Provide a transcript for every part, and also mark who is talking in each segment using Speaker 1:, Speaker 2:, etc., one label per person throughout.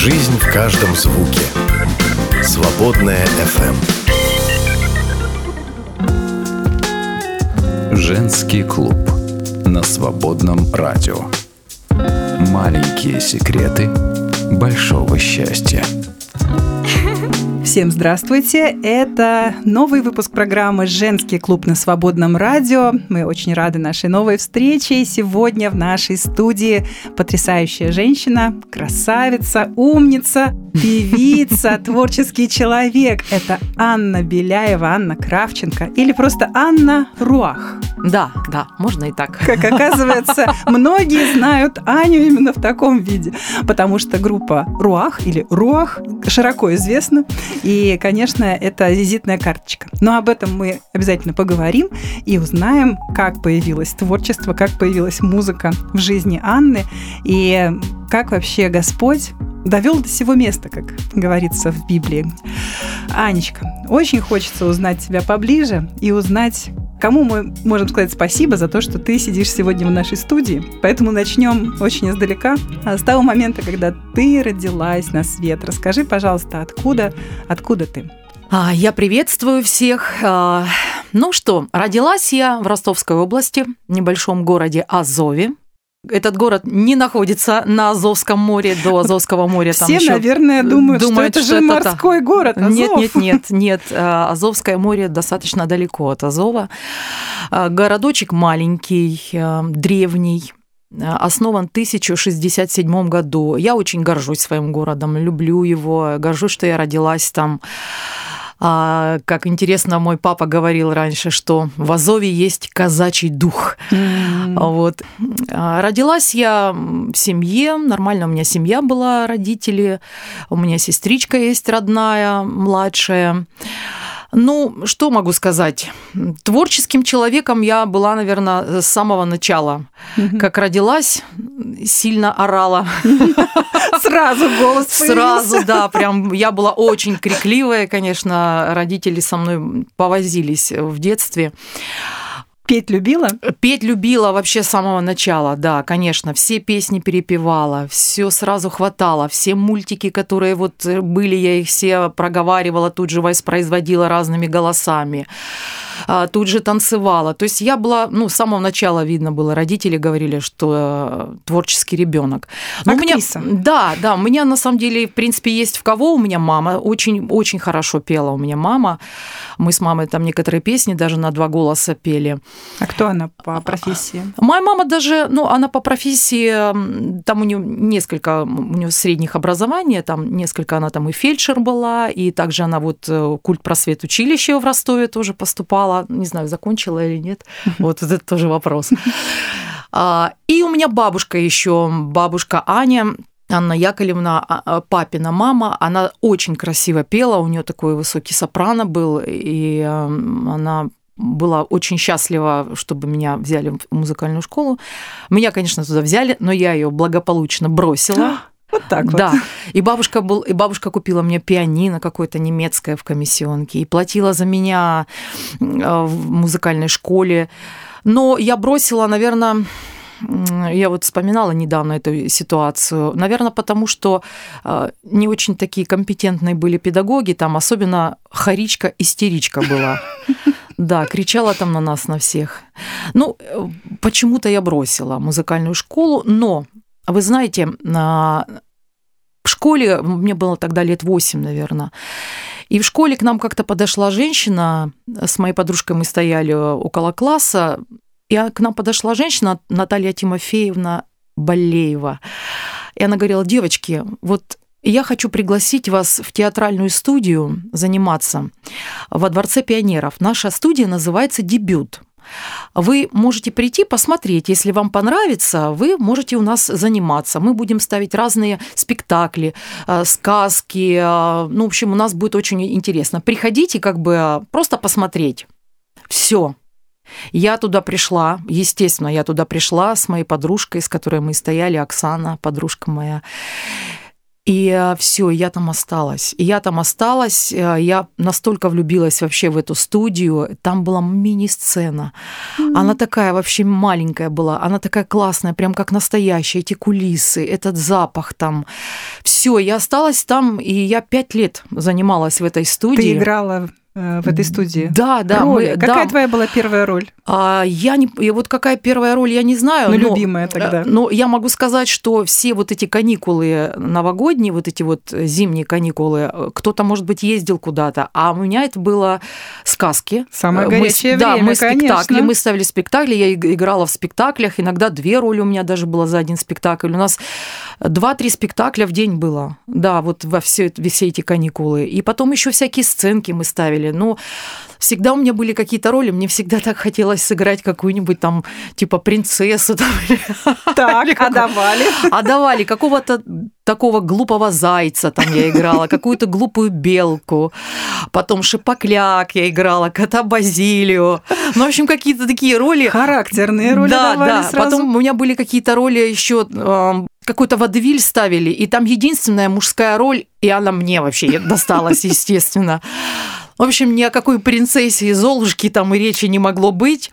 Speaker 1: Жизнь в каждом звуке. Свободная FM.
Speaker 2: Женский клуб на свободном радио. Маленькие секреты большого счастья.
Speaker 3: Всем здравствуйте! Это новый выпуск программы «Женский клуб на свободном радио». Мы очень рады нашей новой встрече. Сегодня в нашей студии потрясающая женщина, красавица, умница, певица, творческий человек. Это Анна Беляева, Анна Кравченко или просто Анна Руах.
Speaker 4: Да, да, можно и так.
Speaker 3: Как оказывается, многие знают Аню именно в таком виде, потому что группа Руах или Руах широко известна. И, конечно, это визитная карточка. Но об этом мы обязательно поговорим и узнаем, как появилось творчество, как появилась музыка в жизни Анны и как вообще Господь довел до сего места, как говорится в Библии. Анечка, очень хочется узнать тебя поближе и узнать, кому мы можем сказать спасибо за то, что ты сидишь сегодня в нашей студии. Поэтому начнем очень издалека, с того момента, когда ты родилась на свет. Расскажи, пожалуйста, откуда, откуда ты?
Speaker 4: А, я приветствую всех. А, ну что, родилась я в Ростовской области, в небольшом городе Азове. Этот город не находится на Азовском море, до Азовского моря.
Speaker 3: Там Все, наверное, думают, думают что это что же это морской город Азов.
Speaker 4: Нет, нет, нет, нет. А, Азовское море достаточно далеко от Азова. А, городочек маленький, а, древний, основан в 1067 году. Я очень горжусь своим городом, люблю его, горжусь, что я родилась там. А, как интересно, мой папа говорил раньше, что в Азове есть казачий дух. Mm. Вот. А, родилась я в семье, нормально у меня семья была, родители, у меня сестричка есть родная, младшая. Ну, что могу сказать? Творческим человеком я была, наверное, с самого начала. Как родилась, сильно орала.
Speaker 3: Сразу голос.
Speaker 4: Сразу, да, прям я была очень крикливая, конечно, родители со мной повозились в детстве.
Speaker 3: Петь любила?
Speaker 4: Петь любила вообще с самого начала, да, конечно. Все песни перепевала, все сразу хватало. Все мультики, которые вот были, я их все проговаривала, тут же воспроизводила разными голосами. А, тут же танцевала. То есть я была, ну, с самого начала видно было, родители говорили, что э, творческий ребенок.
Speaker 3: Но Актриса.
Speaker 4: У меня, да, да, у меня на самом деле, в принципе, есть в кого. У меня мама очень, очень хорошо пела. У меня мама. Мы с мамой там некоторые песни даже на два голоса пели.
Speaker 3: А кто она по профессии?
Speaker 4: Моя мама даже, ну, она по профессии, там у нее несколько, у нее средних образований, там несколько, она там и фельдшер была, и также она вот э, культ просвет училище в Ростове тоже поступала не знаю, закончила или нет. Вот, вот это тоже вопрос. А, и у меня бабушка еще, бабушка Аня, Анна Яковлевна, а, а, папина мама, она очень красиво пела, у нее такой высокий сопрано был, и она была очень счастлива, чтобы меня взяли в музыкальную школу. Меня, конечно, туда взяли, но я ее благополучно бросила.
Speaker 3: Вот так вот.
Speaker 4: Да. И бабушка, был, и бабушка купила мне пианино какое-то немецкое в комиссионке и платила за меня э, в музыкальной школе. Но я бросила, наверное, я вот вспоминала недавно эту ситуацию. Наверное, потому что э, не очень такие компетентные были педагоги, там особенно харичка-истеричка была. Да, кричала там на нас, на всех. Ну, почему-то я бросила музыкальную школу, но вы знаете, в школе, мне было тогда лет 8, наверное, и в школе к нам как-то подошла женщина, с моей подружкой мы стояли около класса, и к нам подошла женщина, Наталья Тимофеевна Болеева. И она говорила, девочки, вот я хочу пригласить вас в театральную студию заниматься во Дворце пионеров. Наша студия называется «Дебют». Вы можете прийти, посмотреть. Если вам понравится, вы можете у нас заниматься. Мы будем ставить разные спектакли, э, сказки. Э, ну, в общем, у нас будет очень интересно. Приходите как бы просто посмотреть. Все. Я туда пришла, естественно, я туда пришла с моей подружкой, с которой мы стояли, Оксана, подружка моя. И э, все, я там осталась. И я там осталась, э, я настолько влюбилась вообще в эту студию. Там была мини-сцена. Mm-hmm. Она такая вообще маленькая была, она такая классная, прям как настоящая. Эти кулисы, этот запах там, Все, я осталась там, и я пять лет занималась в этой студии.
Speaker 3: Ты играла э, в этой студии?
Speaker 4: Да, да.
Speaker 3: Роли.
Speaker 4: мы-
Speaker 3: Какая
Speaker 4: да.
Speaker 3: твоя была первая роль?
Speaker 4: А, я не, и вот какая первая роль, я не знаю.
Speaker 3: Ну,
Speaker 4: но-
Speaker 3: любимая тогда.
Speaker 4: Э, Но я могу сказать, что все вот эти каникулы новогодние, вот эти вот зимние каникулы, э, кто-то, может быть, ездил куда-то, а у меня это было сказки.
Speaker 3: Самое
Speaker 4: Э, мы
Speaker 3: горячее
Speaker 4: Да,
Speaker 3: время,
Speaker 4: мы спектакли,
Speaker 3: конечно.
Speaker 4: мы ставили спектакли, я иг- играла в спектаклях, иногда две роли у меня даже было за один спектакль. У нас два-три спектакля в день было, да, вот во все, все эти каникулы. И потом еще всякие сценки мы ставили. Но всегда у меня были какие-то роли, мне всегда так хотелось сыграть какую-нибудь там, типа, принцессу там,
Speaker 3: Так,
Speaker 4: Или
Speaker 3: а давали?
Speaker 4: а давали какого-то такого глупого зайца там я играла, какую-то глупую белку, потом шипокляк я играла, кота Базилио. Ну, в общем, какие-то такие роли.
Speaker 3: Характерные роли
Speaker 4: да,
Speaker 3: давали
Speaker 4: да.
Speaker 3: сразу.
Speaker 4: Потом у меня были какие-то роли еще какой-то водевиль ставили, и там единственная мужская роль, и она мне вообще досталась, естественно. В общем, ни о какой принцессе и Золушке там и речи не могло быть.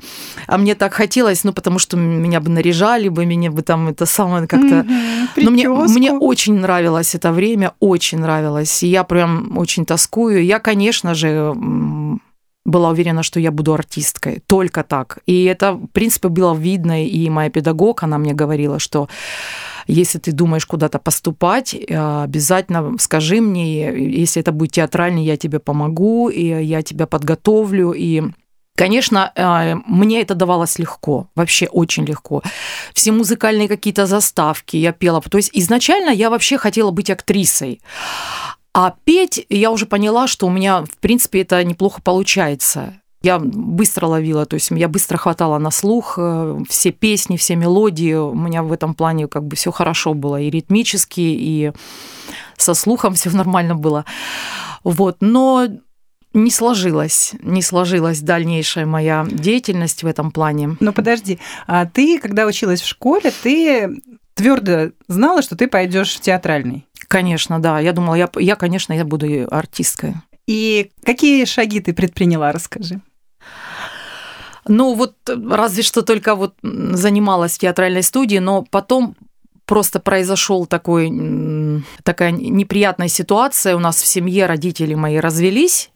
Speaker 4: А мне так хотелось, ну, потому что меня бы наряжали бы, меня бы там это самое как-то...
Speaker 3: Мгм,
Speaker 4: Но мне, мне очень нравилось это время, очень нравилось. И я прям очень тоскую. Я, конечно же, была уверена, что я буду артисткой. Только так. И это, в принципе, было видно. И моя педагог, она мне говорила, что если ты думаешь куда-то поступать, э, обязательно скажи мне, если это будет театральный, я тебе помогу, и я тебя подготовлю, и Конечно, э, мне это давалось легко, вообще очень легко. Все музыкальные какие-то заставки я пела. То есть изначально я вообще хотела быть актрисой. А петь я уже поняла, что у меня, в принципе, это неплохо получается. Я быстро ловила, то есть я быстро хватала на слух э, все песни, все мелодии. У меня в этом плане как бы все хорошо было и ритмически, и со слухом все нормально было. Вот, но не сложилась, не сложилась дальнейшая моя деятельность в этом плане.
Speaker 3: Ну подожди, а ты, когда училась в школе, ты твердо знала, что ты пойдешь в театральный?
Speaker 4: Конечно, да. Я думала, я, я конечно, я буду артисткой.
Speaker 3: И какие шаги ты предприняла, расскажи.
Speaker 4: Ну, вот разве что только вот занималась в театральной студии, но потом просто произошел такой, такая неприятная ситуация. У нас в семье родители мои развелись,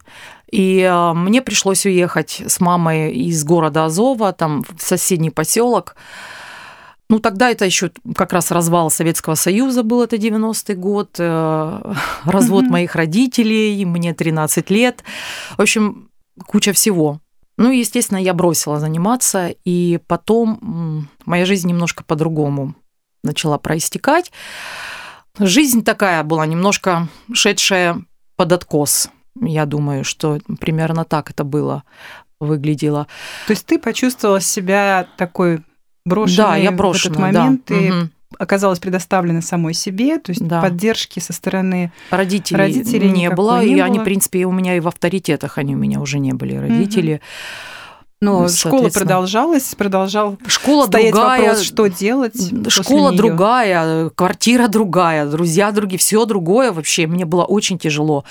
Speaker 4: и а, мне пришлось уехать с мамой из города Азова, там в соседний поселок. Ну, тогда это еще как раз развал Советского Союза был, это 90-й год, э, развод моих родителей, мне 13 лет. В общем, куча всего. Ну, и, естественно, я бросила заниматься, и потом моя жизнь немножко по-другому начала проистекать. Жизнь такая была, немножко шедшая под откос. Я думаю, что примерно так это было, выглядело.
Speaker 3: То есть ты почувствовала себя такой брошенной
Speaker 4: да, я
Speaker 3: в
Speaker 4: брошена,
Speaker 3: этот момент,
Speaker 4: да.
Speaker 3: ты
Speaker 4: Мгм.
Speaker 3: Оказалась предоставлена самой себе, то есть
Speaker 4: Да.
Speaker 3: поддержки со стороны
Speaker 4: Родителей,
Speaker 3: Родителей
Speaker 4: не было,
Speaker 3: не
Speaker 4: и они,
Speaker 3: было.
Speaker 4: в принципе, и у меня и в авторитетах они у меня уже не были, родители.
Speaker 3: Но
Speaker 4: Ну,
Speaker 3: школа
Speaker 4: соответственно.
Speaker 3: продолжалась, продолжал
Speaker 4: Школа
Speaker 3: стоять
Speaker 4: другая,
Speaker 3: вопрос, что делать.
Speaker 4: школа другая, квартира другая, друзья другие, все другое вообще. Мне было очень тяжело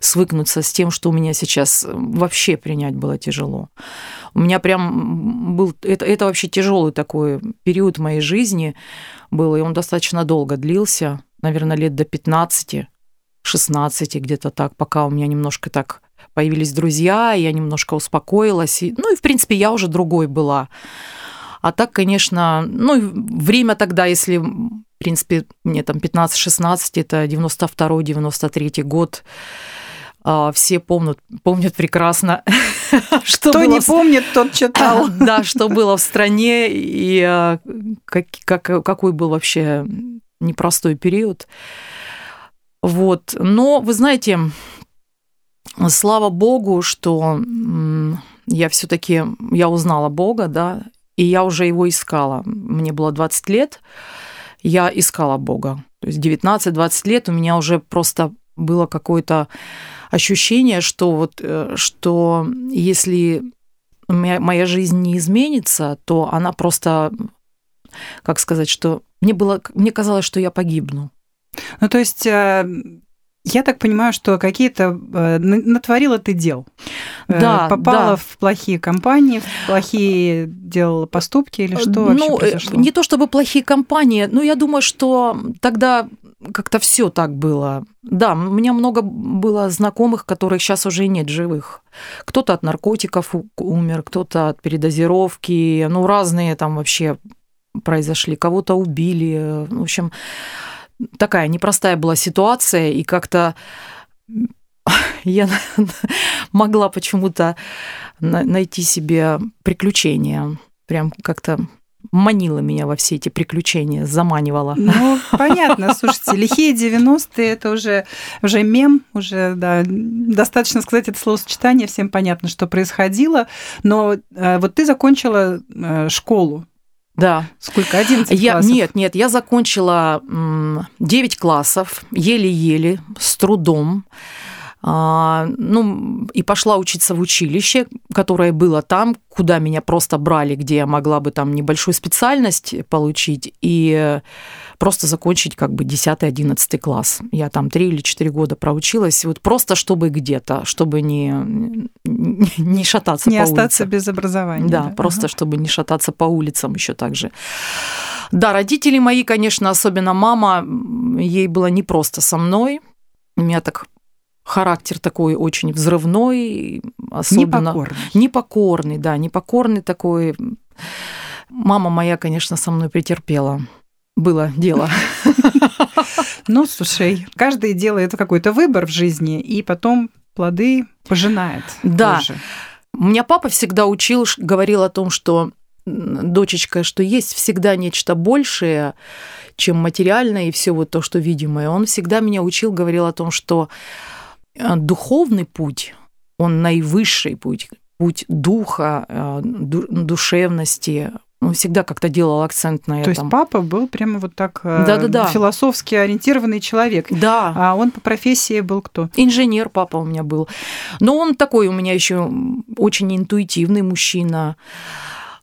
Speaker 4: свыкнуться с тем, что у меня сейчас вообще принять было тяжело. У меня прям был это, это вообще тяжелый такой период моей жизни был, и он достаточно долго длился, наверное, лет до 15, 16 где-то так, пока у меня немножко так появились друзья, я немножко успокоилась. И, ну и, в принципе, я уже другой была. А так, конечно, ну, время тогда, если, в принципе, мне там 15-16, это 92-93 год, а, все помнят, помнят прекрасно, что
Speaker 3: Кто
Speaker 4: было
Speaker 3: не
Speaker 4: в-
Speaker 3: помнит, тот читал.
Speaker 4: да, что было в стране и а, как, как- какой был вообще непростой период. Вот. Но, вы знаете, слава богу, что я все таки я узнала Бога, да, и я уже его искала. Мне было 20 лет, я искала Бога. То есть 19-20 лет у меня уже просто было какое-то ощущение, что вот, э, что если моя, моя жизнь не изменится, то она просто, как сказать, что мне было, мне казалось, что я погибну.
Speaker 3: Ну, то есть э, Я так понимаю, что какие-то э, натворила ты дел. Э,
Speaker 4: Да,
Speaker 3: Попала
Speaker 4: да.
Speaker 3: в плохие компании, в плохие делала поступки или что вообще
Speaker 4: ну, э,
Speaker 3: произошло?
Speaker 4: не то чтобы плохие компании, но я думаю, что тогда как-то все так было. Да, у меня много было знакомых, которых сейчас уже нет живых. Кто-то от наркотиков умер, кто-то от передозировки, ну, разные там вообще произошли, кого-то убили. В общем, такая непростая была ситуация, и как-то я могла почему-то на- найти себе приключения. Прям как-то манила меня во все эти приключения, заманивала.
Speaker 3: Ну, понятно, слушайте, лихие 90-е это уже, уже мем, уже, да, достаточно сказать это словосочетание, всем понятно, что происходило, но э, вот ты закончила э, школу,
Speaker 4: Да.
Speaker 3: сколько, 11
Speaker 4: Я,
Speaker 3: классов?
Speaker 4: нет, нет, я закончила м, 9 классов, еле-еле, с трудом. А, ну, и пошла учиться в училище, которое было там, куда меня просто брали, где я могла бы там небольшую специальность получить и просто закончить как бы 10-11 класс. Я там 3 или 4 года проучилась, вот просто чтобы где-то, чтобы не, не, шататься
Speaker 3: Не
Speaker 4: по
Speaker 3: остаться без образования.
Speaker 4: Да, просто чтобы не шататься по улицам еще так же. Да, родители мои, конечно, особенно мама, ей было непросто со мной. У меня так характер такой очень взрывной, особенно...
Speaker 3: Непокорный.
Speaker 4: Непокорный, да, непокорный такой. Мама моя, конечно, со мной претерпела. Было дело.
Speaker 3: Ну, слушай, каждый делает какой-то выбор в жизни, и потом плоды пожинает.
Speaker 4: Да.
Speaker 3: тоже.
Speaker 4: У меня папа всегда учил, говорил о том, что дочечка, что есть всегда нечто большее, чем материальное и все вот то, что видимое. Он всегда меня учил, говорил о том, что духовный путь, он наивысший путь, путь духа, ду- душевности. Он всегда как-то делал акцент на
Speaker 3: То
Speaker 4: этом.
Speaker 3: есть папа был прямо вот так э,
Speaker 4: Да-да-да.
Speaker 3: философски ориентированный человек.
Speaker 4: Да.
Speaker 3: А он по профессии был кто?
Speaker 4: Инженер папа у меня был. Но он такой у меня еще очень интуитивный мужчина.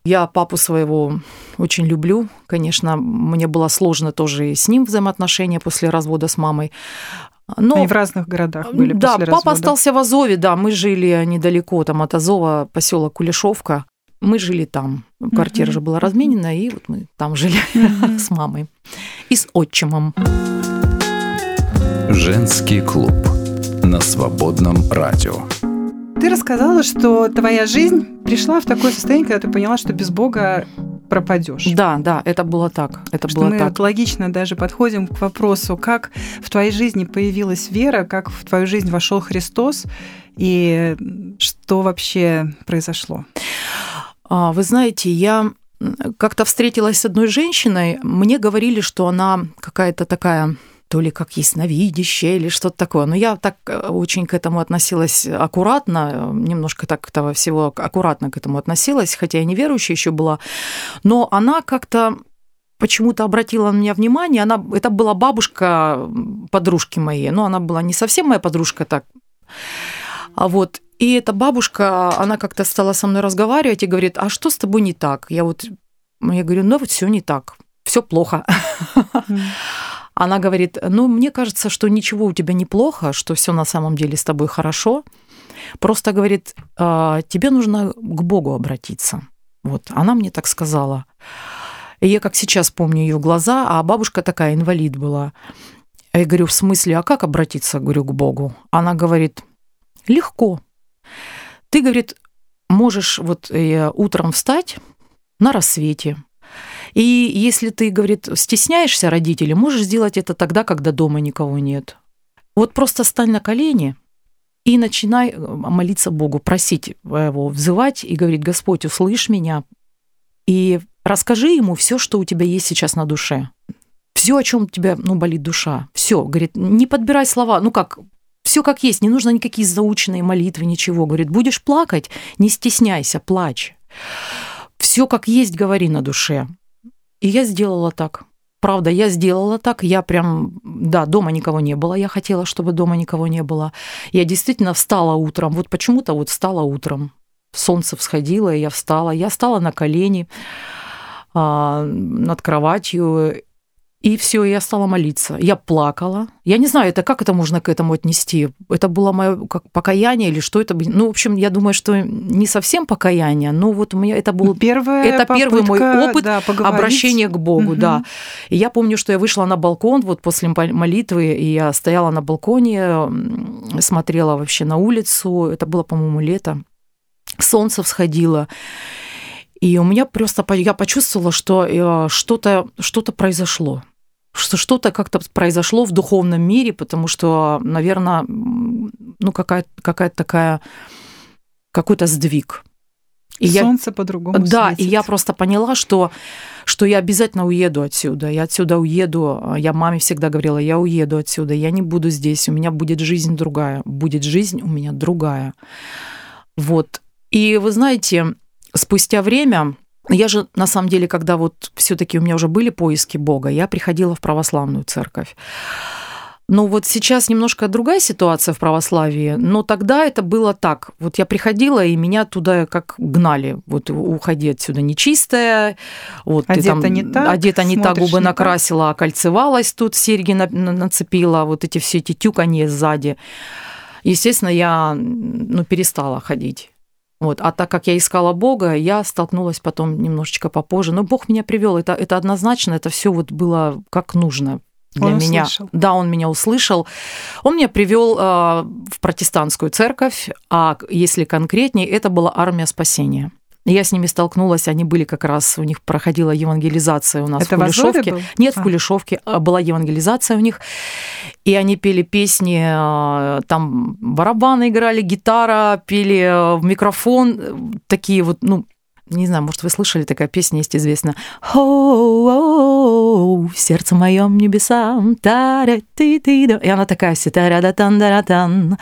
Speaker 4: Я папу своего очень люблю. Конечно, мне было сложно тоже с ним взаимоотношения после развода с мамой. Но
Speaker 3: Они в разных городах были
Speaker 4: да,
Speaker 3: после
Speaker 4: папа
Speaker 3: развода.
Speaker 4: остался в Азове, да, мы жили недалеко там от Азова, поселок Кулешовка. Мы жили там. Квартира
Speaker 3: Мгм.
Speaker 4: же была разменена, и вот мы там жили
Speaker 3: Мгм.
Speaker 4: с мамой и с отчимом.
Speaker 2: Женский клуб на свободном радио.
Speaker 3: Ты рассказала, что твоя жизнь пришла в такое состояние, когда ты поняла, что без Бога пропадешь.
Speaker 4: Да, да, это было так. Это
Speaker 3: Что
Speaker 4: было
Speaker 3: мы
Speaker 4: так.
Speaker 3: логично даже подходим к вопросу, как в твоей жизни появилась вера, как в твою жизнь вошел Христос, и что вообще произошло.
Speaker 4: А, Вы знаете, я как-то встретилась с одной женщиной, мне говорили, что она какая-то такая то ли как ясновидящая или что-то такое. Но я так э, очень к этому относилась аккуратно, э, немножко так того всего аккуратно к этому относилась, хотя я неверующая еще была. Но она как-то почему-то обратила на меня внимание. Она, это была бабушка подружки моей. Но она была не совсем моя подружка так. А вот и эта бабушка, она как-то стала со мной разговаривать и говорит, а что с тобой не так? Я вот, я говорю, ну вот все не так, все плохо. Она говорит, ну мне кажется, что ничего у тебя неплохо, что все на самом деле с тобой хорошо. Просто говорит, «А, тебе нужно к Богу обратиться. Вот, она мне так сказала. И я как сейчас помню ее глаза, а бабушка такая инвалид была. Я говорю, в смысле, а как обратиться, говорю, к Богу? Она говорит, легко. Ты, говорит, можешь вот э, утром встать на рассвете. И если ты, говорит, стесняешься родителей, можешь сделать это тогда, когда дома никого нет. Вот просто стань на колени и начинай э, молиться Богу, просить его, взывать и говорить, Господь, услышь меня. И расскажи ему все, что у тебя есть сейчас на душе. Все, о чем у тебя ну, болит душа. Все, говорит, не подбирай слова. Ну как, все как есть, не нужно никакие заученные молитвы, ничего. Говорит, будешь плакать, не стесняйся, плачь. Все как есть, говори на душе. И я сделала так. Правда, я сделала так. Я прям, да, дома никого не было. Я хотела, чтобы дома никого не было. Я действительно встала утром. Вот почему-то вот встала утром. Солнце всходило, и я встала. Я встала на колени а, над кроватью И все, я стала молиться. Я плакала. Я не знаю, это как это можно к этому отнести. Это было мое как покаяние или что это? Ну, в общем, я думаю, что не совсем покаяние, но вот у меня это был
Speaker 3: Первая
Speaker 4: это первый мой
Speaker 3: попытка,
Speaker 4: опыт
Speaker 3: да, поговорить.
Speaker 4: обращения к Богу,
Speaker 3: Мгм.
Speaker 4: да. И я помню, что я вышла на балкон вот после молитвы, и я стояла на балконе, смотрела вообще на улицу. Это было, по-моему, лето. Солнце всходило. И у меня просто я почувствовала, что э, что-то что произошло. Что что-то как-то произошло в духовном мире, потому что, наверное, ну какая-то какая такая какой-то сдвиг. И я,
Speaker 3: Солнце по-другому
Speaker 4: да, и
Speaker 3: светит.
Speaker 4: я просто поняла, что, что я обязательно уеду отсюда. Я отсюда уеду. Я маме всегда говорила, я уеду отсюда, я не буду здесь, у меня будет жизнь другая. Будет жизнь у меня другая. Вот. И вы знаете, спустя время, я же на самом деле, когда вот все-таки у меня уже были поиски Бога, я приходила в православную церковь. Ну вот сейчас немножко другая ситуация в православии, но тогда это было так. Вот я приходила, и меня туда как гнали. Вот уходи отсюда нечистая, вот ты
Speaker 3: Одета
Speaker 4: там
Speaker 3: не так,
Speaker 4: одета не так, губы
Speaker 3: не так.
Speaker 4: накрасила, окольцевалась тут, серьги на- на- нацепила, вот эти все эти тюканье сзади. Естественно, я ну, перестала ходить. Вот. А так как я искала Бога, я столкнулась потом немножечко попозже. Но Бог меня привел. Это, это однозначно, это все вот было как нужно для
Speaker 3: Он
Speaker 4: меня.
Speaker 3: услышал.
Speaker 4: Да, он меня услышал. Он меня привел э, в протестантскую церковь, а если конкретнее, это была армия спасения. Я с ними столкнулась, они были как раз, у них проходила евангелизация у нас
Speaker 3: Это
Speaker 4: в
Speaker 3: в
Speaker 4: Кулешовке.
Speaker 3: был?
Speaker 4: Нет, в
Speaker 3: А.
Speaker 4: Кулешовке а, была евангелизация у них, и они пели песни, э, там барабаны играли, гитара, пели э, в микрофон, э, такие вот, ну, не знаю, может, вы слышали, такая песня есть известная. «Хоу, в сердце моем небесам, тара ты ты И она такая вся тара тан тан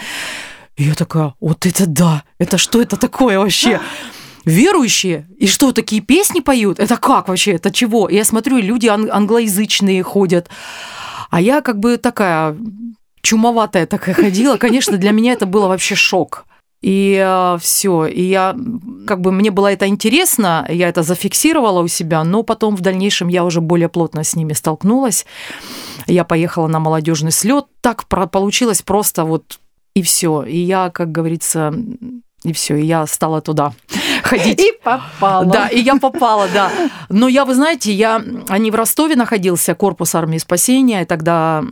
Speaker 4: И я такая, вот это да, это что это такое вообще? Верующие? И что, такие песни поют? Это как вообще? Это чего? И я смотрю, люди ан- англоязычные ходят. А я как бы такая чумоватая такая ходила. Конечно, для меня это было вообще шок. И все. И я, как бы, мне было это интересно, я это зафиксировала у себя, но потом в дальнейшем я уже более плотно с ними столкнулась. Я поехала на молодежный слет. Так про- получилось просто вот и все. И я, как говорится, и все, и я стала туда ходить.
Speaker 3: И попала.
Speaker 4: Да, и я попала, да. Но я, вы знаете, я, они в Ростове находился, корпус армии спасения, и тогда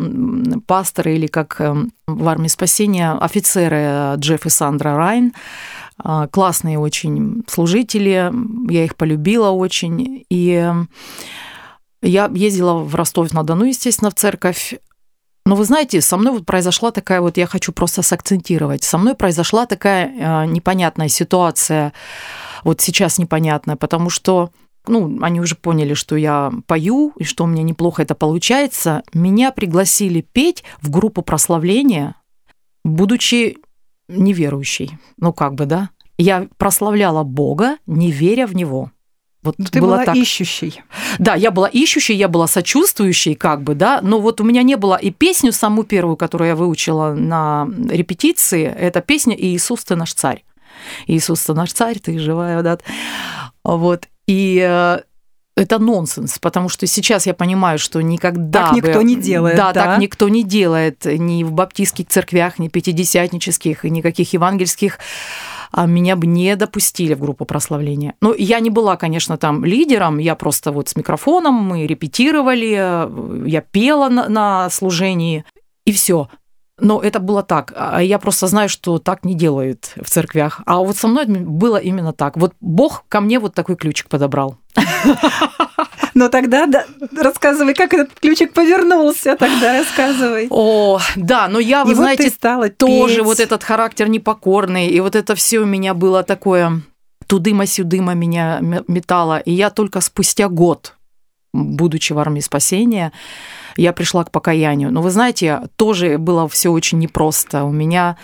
Speaker 4: пасторы или как эм, в армии спасения офицеры э, Джефф и Сандра Райн, а, классные очень служители, я их полюбила очень, и э, я ездила в Ростов-на-Дону, естественно, в церковь, но вы знаете, со мной вот произошла такая вот, я хочу просто сакцентировать, со мной произошла такая э, непонятная ситуация, вот сейчас непонятная, потому что ну, они уже поняли, что я пою, и что у меня неплохо это получается. Меня пригласили петь в группу прославления, будучи неверующей. Ну, как бы, да? Я прославляла Бога, не веря в Него. Вот
Speaker 3: Ну, Ты была
Speaker 4: так.
Speaker 3: ищущей.
Speaker 4: Да, я была ищущей, я была сочувствующей, как бы, да, но вот у меня не было и песню самую первую, которую я выучила на репетиции, это песня «Иисус, ты наш царь». «Иисус, ты наш царь, ты живая, да». Вот, и э, это нонсенс, потому что сейчас я понимаю, что никогда
Speaker 3: Так никто
Speaker 4: бы-
Speaker 3: не делает,
Speaker 4: Да,
Speaker 3: да?
Speaker 4: так никто не делает ни в баптистских церквях, ни пятидесятнических, никаких евангельских меня бы не допустили в группу прославления. Ну, я не была, конечно, там лидером, я просто вот с микрофоном, мы репетировали, э, я пела на, на служении, и все. Но это было так. А Я просто знаю, что так не делают в церквях. А вот со мной было именно так. Вот Бог ко мне вот такой ключик подобрал.
Speaker 3: Но тогда да, рассказывай, как этот ключик повернулся, тогда рассказывай.
Speaker 4: О, да, но я, вы
Speaker 3: И вот
Speaker 4: знаете,
Speaker 3: ты стала
Speaker 4: тоже
Speaker 3: петь.
Speaker 4: вот этот характер непокорный, и вот это все у меня было такое тудыма-сюдыма меня метало. И я только спустя год, будучи в армии спасения, я пришла к покаянию. Но вы знаете, тоже было все очень непросто. У меня,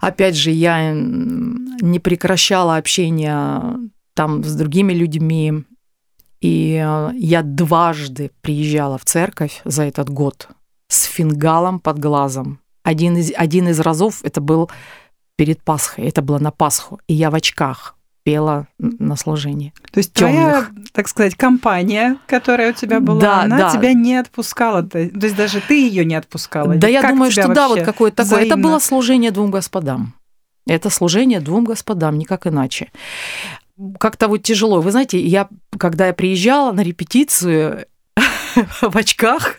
Speaker 4: опять же, я не прекращала общение там с другими людьми. И э, я дважды приезжала в церковь за этот год с фингалом под глазом. Один из, один из разов это был перед Пасхой, это было на Пасху, и я в очках пела на служении.
Speaker 3: То есть твоя, так сказать, компания, которая у тебя была,
Speaker 4: Да,
Speaker 3: она
Speaker 4: да.
Speaker 3: тебя не отпускала. То есть даже ты ее не отпускала.
Speaker 4: Да, я
Speaker 3: Как
Speaker 4: думаю,
Speaker 3: тебя
Speaker 4: что да, вот какое-то такое. Это
Speaker 3: взаимно?
Speaker 4: было служение двум господам. Это служение двум господам, никак иначе. Как-то вот тяжело. Вы знаете, я, когда я приезжала на репетицию в очках,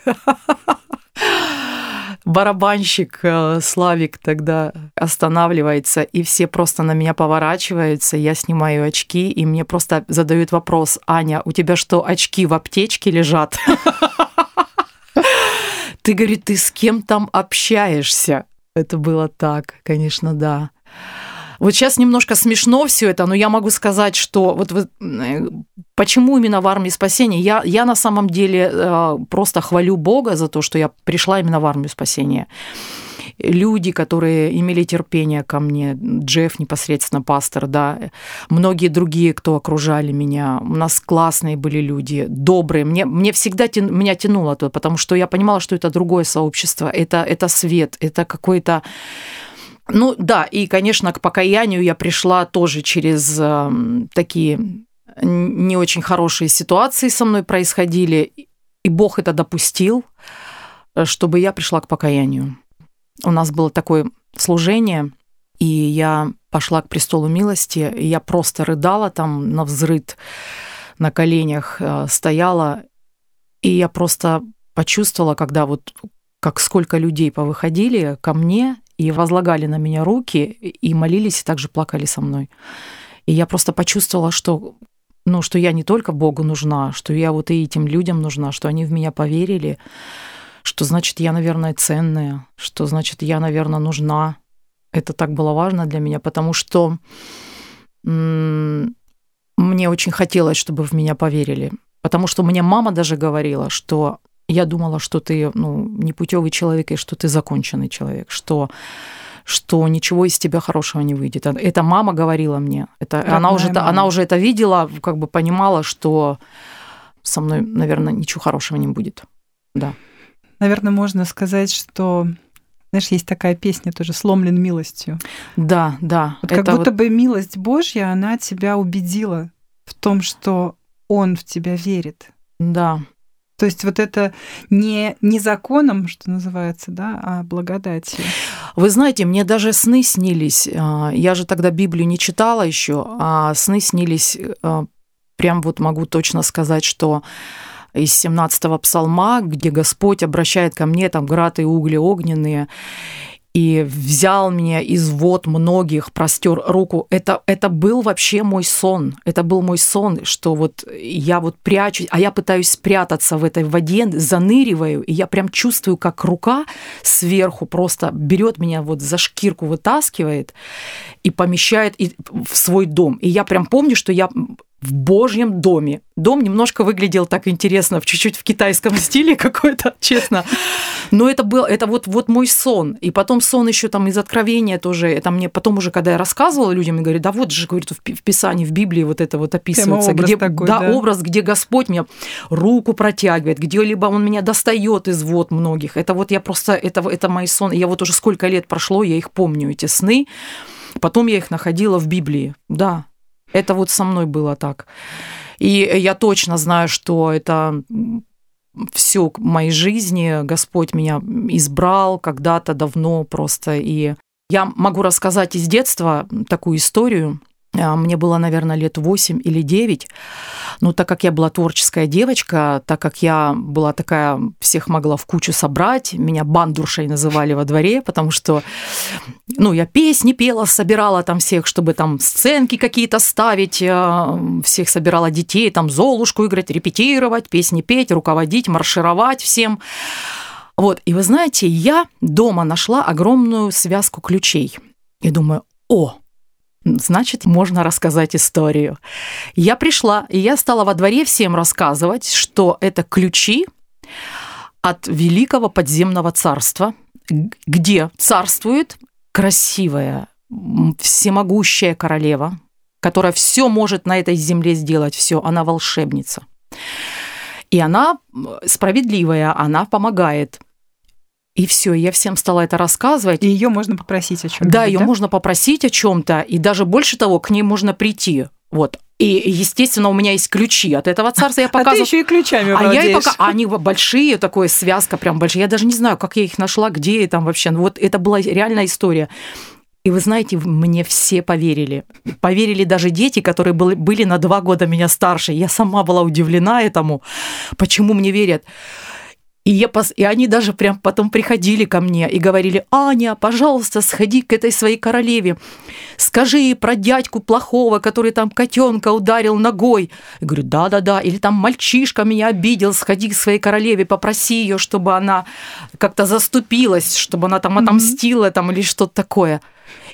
Speaker 4: барабанщик э, Славик тогда останавливается, и все просто на меня поворачиваются, я снимаю очки, и мне просто задают вопрос, Аня, у тебя что, очки в аптечке лежат? Ты, говорит, ты с кем там общаешься? Это было так, конечно, да. Вот сейчас немножко смешно все это, но я могу сказать, что вот, вот э, почему именно в армии спасения? Я, я на самом деле э, просто хвалю Бога за то, что я пришла именно в армию спасения. Люди, которые имели терпение ко мне, Джефф непосредственно пастор, да, многие другие, кто окружали меня, у нас классные были люди, добрые. Мне, мне всегда тян, меня тянуло туда, потому что я понимала, что это другое сообщество, это, это свет, это какой-то ну да, и, конечно, к покаянию я пришла тоже через э, такие не очень хорошие ситуации со мной происходили, и Бог это допустил, э, чтобы я пришла к покаянию. У нас было такое служение, и я пошла к престолу милости, и я просто рыдала там на взрыд, на коленях э, стояла, и я просто почувствовала, когда вот как сколько людей повыходили ко мне и возлагали на меня руки, и молились, и также плакали со мной. И я просто почувствовала, что, ну, что я не только Богу нужна, что я вот и этим людям нужна, что они в меня поверили, что значит я, наверное, ценная, что значит я, наверное, нужна. Это так было важно для меня, потому что мне очень хотелось, чтобы в меня поверили. Потому что мне мама даже говорила, что я думала, что ты ну, непутевый человек и что ты законченный человек, что что ничего из тебя хорошего не выйдет. Это мама говорила мне. Это, она, уже,
Speaker 3: мама.
Speaker 4: она уже это видела, как бы понимала, что со мной, наверное, ничего хорошего не будет. Да.
Speaker 3: Наверное, можно сказать, что знаешь, есть такая песня тоже «Сломлен милостью».
Speaker 4: Да, да.
Speaker 3: Вот как будто вот... бы милость Божья, она тебя убедила в том, что Он в тебя верит.
Speaker 4: Да.
Speaker 3: То есть вот это не, не законом, что называется, да, а благодатью.
Speaker 4: Вы знаете, мне даже сны снились. Я же тогда Библию не читала еще, а сны снились, прям вот могу точно сказать, что из 17-го псалма, где Господь обращает ко мне там град и угли огненные, и взял меня из вод многих, простер руку. Это, это был вообще мой сон. Это был мой сон, что вот я вот прячусь, а я пытаюсь спрятаться в этой воде, заныриваю, и я прям чувствую, как рука сверху просто берет меня вот за шкирку, вытаскивает и помещает в свой дом. И я прям помню, что я в Божьем доме. Дом немножко выглядел так интересно, в чуть-чуть в китайском стиле какой-то, честно. Но это был, это вот, вот мой сон. И потом сон еще там из Откровения тоже. Это мне потом уже, когда я рассказывала людям, я говорю, да вот же, говорит, в Писании, в Библии вот это вот описывается.
Speaker 3: образ
Speaker 4: где,
Speaker 3: такой,
Speaker 4: да,
Speaker 3: да?
Speaker 4: образ, где Господь меня руку протягивает, где либо Он меня достает из вод многих. Это вот я просто, это, это мои сон. Я вот уже сколько лет прошло, я их помню, эти сны. Потом я их находила в Библии. Да, это вот со мной было так. И я точно знаю, что это все моей жизни Господь меня избрал когда-то давно просто. И я могу рассказать из детства такую историю. Мне было, наверное, лет 8 или 9. Но так как я была творческая девочка, так как я была такая, всех могла в кучу собрать, меня бандуршей называли во дворе, потому что, ну, я песни пела, собирала там всех, чтобы там сценки какие-то ставить, всех собирала детей, там Золушку играть, репетировать, песни петь, руководить, маршировать всем. Вот, и вы знаете, я дома нашла огромную связку ключей. И думаю, о, значит, можно рассказать историю. Я пришла, и я стала во дворе всем рассказывать, что это ключи от великого подземного царства, где царствует красивая, всемогущая королева, которая все может на этой земле сделать, все, она волшебница. И она справедливая, она помогает. И все, я всем стала это рассказывать.
Speaker 3: И ее можно попросить о чем-то.
Speaker 4: Да, ее да? можно попросить о чем-то, и даже больше того, к ней можно прийти. Вот. И, естественно, у меня есть ключи от этого царства. Я
Speaker 3: А ты
Speaker 4: показываю.
Speaker 3: еще и ключами
Speaker 4: А я и
Speaker 3: владеешь.
Speaker 4: пока... Они большие, такое связка прям большая. Я даже не знаю, как я их нашла, где там вообще. Ну, вот это была реальная история. И вы знаете, мне все поверили. Поверили даже дети, которые были, были на два года меня старше. Я сама была удивлена этому. Почему мне верят? И, я и они даже прям потом приходили ко мне и говорили, Аня, пожалуйста, сходи к этой своей королеве, скажи ей про дядьку плохого, который там котенка ударил ногой. Я говорю, да-да-да, или там мальчишка меня обидел, сходи к своей королеве, попроси ее, чтобы она как-то заступилась, чтобы она там отомстила там или что-то такое.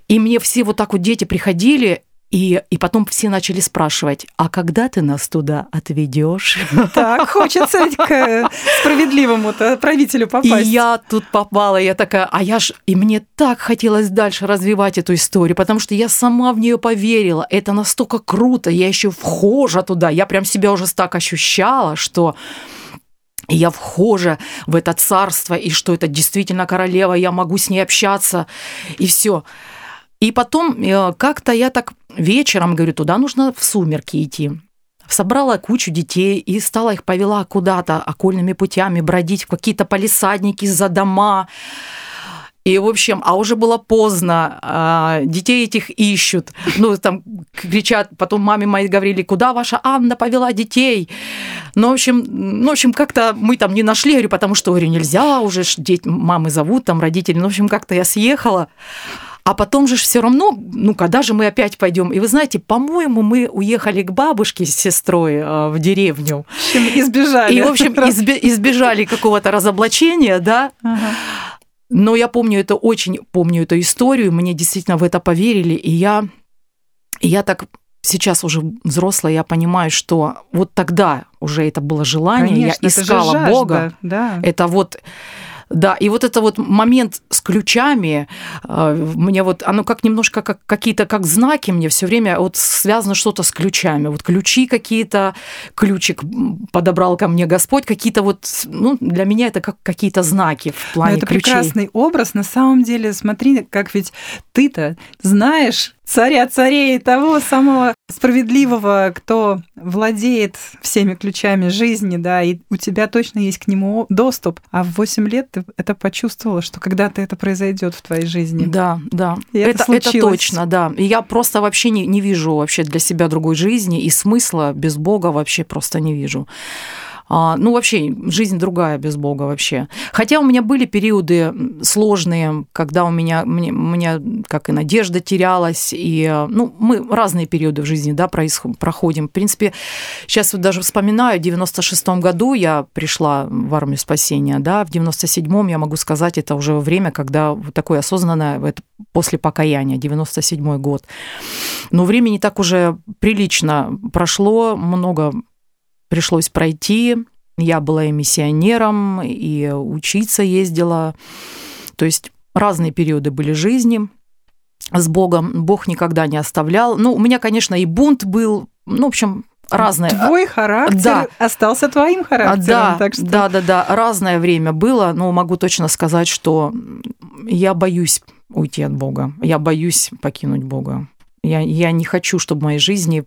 Speaker 4: И мне все вот так вот дети приходили, и, и потом все начали спрашивать, а когда ты нас туда отведешь?
Speaker 3: Так, хочется к справедливому-то правителю
Speaker 4: И
Speaker 3: попасть.
Speaker 4: я тут попала, я такая, а я ж, и мне так хотелось дальше развивать эту историю, потому что я сама в нее поверила. Это настолько круто, я еще вхожа туда, я прям себя уже так ощущала, что я вхожа в это царство, и что это действительно королева, я могу с ней общаться, и все. И потом э, как-то я так вечером говорю, туда нужно в сумерки идти. Собрала кучу детей и стала их повела куда-то окольными путями бродить в какие-то полисадники за дома. И, в общем, а уже было поздно, а, детей этих ищут. Ну, там кричат, потом маме моей говорили, куда ваша Анна повела детей? Ну, в общем, ну, в общем, как-то мы там не нашли, говорю, потому что, говорю, нельзя уже, дети, мамы зовут, там родители. Ну, в общем, как-то я съехала. А потом же все равно, ну, когда же мы опять пойдем? И вы знаете, по-моему, мы уехали к бабушке с сестрой э, в деревню.
Speaker 3: В общем, избежали.
Speaker 4: И, в общем, избе- избежали какого-то разоблачения, да.
Speaker 3: Ага.
Speaker 4: Но я помню это очень, помню эту историю, мне действительно в это поверили, и я, и я так сейчас уже взрослая, я понимаю, что вот тогда уже это было желание,
Speaker 3: Конечно,
Speaker 4: я искала
Speaker 3: жажда,
Speaker 4: Бога.
Speaker 3: Да.
Speaker 4: Это вот да, и вот это вот момент с ключами, э, мне вот, оно как немножко как какие-то как знаки мне все время вот связано что-то с ключами. Вот ключи какие-то, ключик подобрал ко мне Господь, какие-то вот, ну, для меня это как какие-то знаки в
Speaker 3: Но
Speaker 4: плане
Speaker 3: это
Speaker 4: ключей.
Speaker 3: прекрасный образ. На самом деле, смотри, как ведь ты-то знаешь царя царей, того самого справедливого, кто владеет всеми ключами жизни, да, и у тебя точно есть к нему доступ. А в 8 лет ты это почувствовала, что когда-то это произойдет в твоей жизни.
Speaker 4: Да, да.
Speaker 3: И это
Speaker 4: это, это
Speaker 3: случилось.
Speaker 4: точно, да. И я просто вообще не, не вижу вообще для себя другой жизни и смысла без Бога вообще просто не вижу. А, ну, вообще, жизнь другая без Бога вообще. Хотя у меня были периоды сложные, когда у меня, мне, меня как и надежда терялась, и, ну, мы разные периоды в жизни, да, происход- проходим. В принципе, сейчас вот даже вспоминаю, в 96 году я пришла в армию спасения, да, в 97-м, я могу сказать, это уже время, когда вот такое осознанное, это после покаяния, 97 год. Но времени так уже прилично прошло, много пришлось пройти. Я была и миссионером, и учиться ездила. То есть разные периоды были жизни с Богом. Бог никогда не оставлял. Ну, у меня, конечно, и бунт был. Ну, в общем, разное.
Speaker 3: Твой характер
Speaker 4: Да.
Speaker 3: остался твоим
Speaker 4: А,
Speaker 3: характером.
Speaker 4: да,
Speaker 3: так что...
Speaker 4: да, да, да, разное время было, но могу точно сказать, что я боюсь уйти от Бога, я боюсь покинуть Бога. Я, я не хочу, чтобы в моей жизни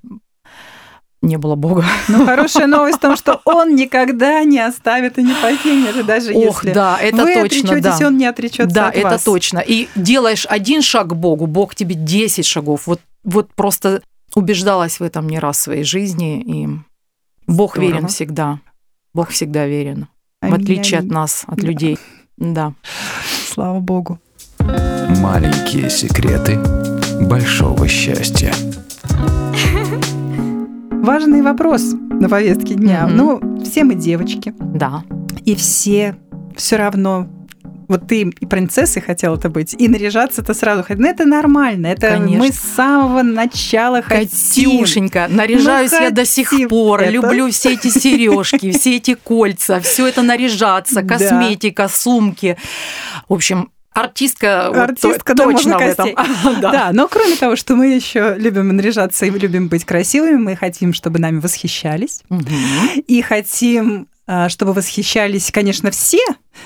Speaker 4: не было Бога.
Speaker 3: Но хорошая новость в том, что он никогда не оставит и не покинет, и даже
Speaker 4: Ох,
Speaker 3: если
Speaker 4: да, это
Speaker 3: вы
Speaker 4: точно,
Speaker 3: отречетесь,
Speaker 4: да.
Speaker 3: он не отречется
Speaker 4: Да,
Speaker 3: от
Speaker 4: это
Speaker 3: вас.
Speaker 4: точно. И делаешь один шаг к Богу, Бог тебе 10 шагов. Вот, вот просто убеждалась в этом не раз в своей жизни, и Бог
Speaker 3: Здорово.
Speaker 4: верен всегда. Бог всегда верен, в
Speaker 3: Аминь,
Speaker 4: отличие от
Speaker 3: аминь.
Speaker 4: нас, от
Speaker 3: Да.
Speaker 4: людей. Да.
Speaker 3: Слава Богу.
Speaker 2: Маленькие секреты большого счастья.
Speaker 3: Важный вопрос на повестке дня.
Speaker 4: Мгм.
Speaker 3: Ну, все мы девочки,
Speaker 4: Да.
Speaker 3: и все все равно вот ты и принцессой хотела это быть, и наряжаться-то сразу хотела. Ну, это нормально. Это
Speaker 4: Конечно.
Speaker 3: мы с самого начала хотим.
Speaker 4: Катюшенька, наряжаюсь
Speaker 3: Ну,
Speaker 4: я до сих пор.
Speaker 3: Это-
Speaker 4: Люблю все эти сережки, все эти кольца, все это наряжаться, косметика, сумки. В общем, артистка, вот
Speaker 3: Артистка до
Speaker 4: точно в этом. Да.
Speaker 3: Да, но кроме того, что мы еще любим наряжаться и любим быть красивыми, мы хотим, чтобы нами восхищались. И хотим, а, чтобы восхищались, конечно, все,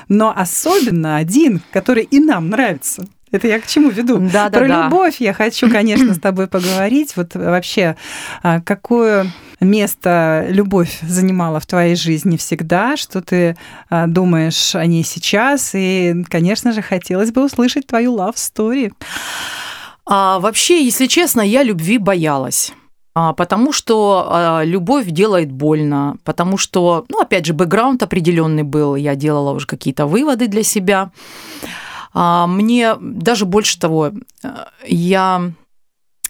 Speaker 3: но особенно один, который и нам нравится. Это я к чему веду?
Speaker 4: Да, да,
Speaker 3: Про
Speaker 4: да.
Speaker 3: любовь я хочу, конечно, с тобой поговорить. Вот вообще, а, какое место любовь занимала в твоей жизни всегда, что ты а, думаешь о ней сейчас, и, конечно же, хотелось бы услышать твою love story.
Speaker 4: А, вообще, если честно, я любви боялась. А, потому что любовь делает больно, потому что, ну, опять же, бэкграунд определенный был, я делала уже какие-то выводы для себя. А, мне даже больше того, э, я,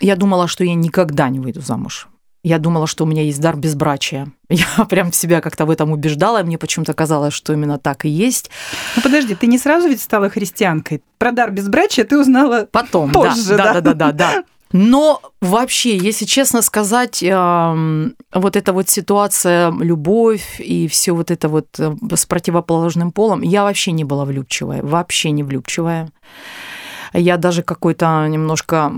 Speaker 4: я думала, что я никогда не выйду замуж. Я думала, что у меня есть дар безбрачия. Я прям себя как-то в этом убеждала, и мне почему-то казалось, что именно так и есть.
Speaker 3: Ну подожди, ты не сразу ведь стала христианкой. Про дар безбрачия ты узнала
Speaker 4: Потом,
Speaker 3: позже,
Speaker 4: да,
Speaker 3: да?
Speaker 4: да, да, да, да. Но вообще, если честно сказать, вот эта вот ситуация, любовь и все вот это вот э, с противоположным полом, я вообще не была влюбчивая, вообще не влюбчивая. Я даже какой-то немножко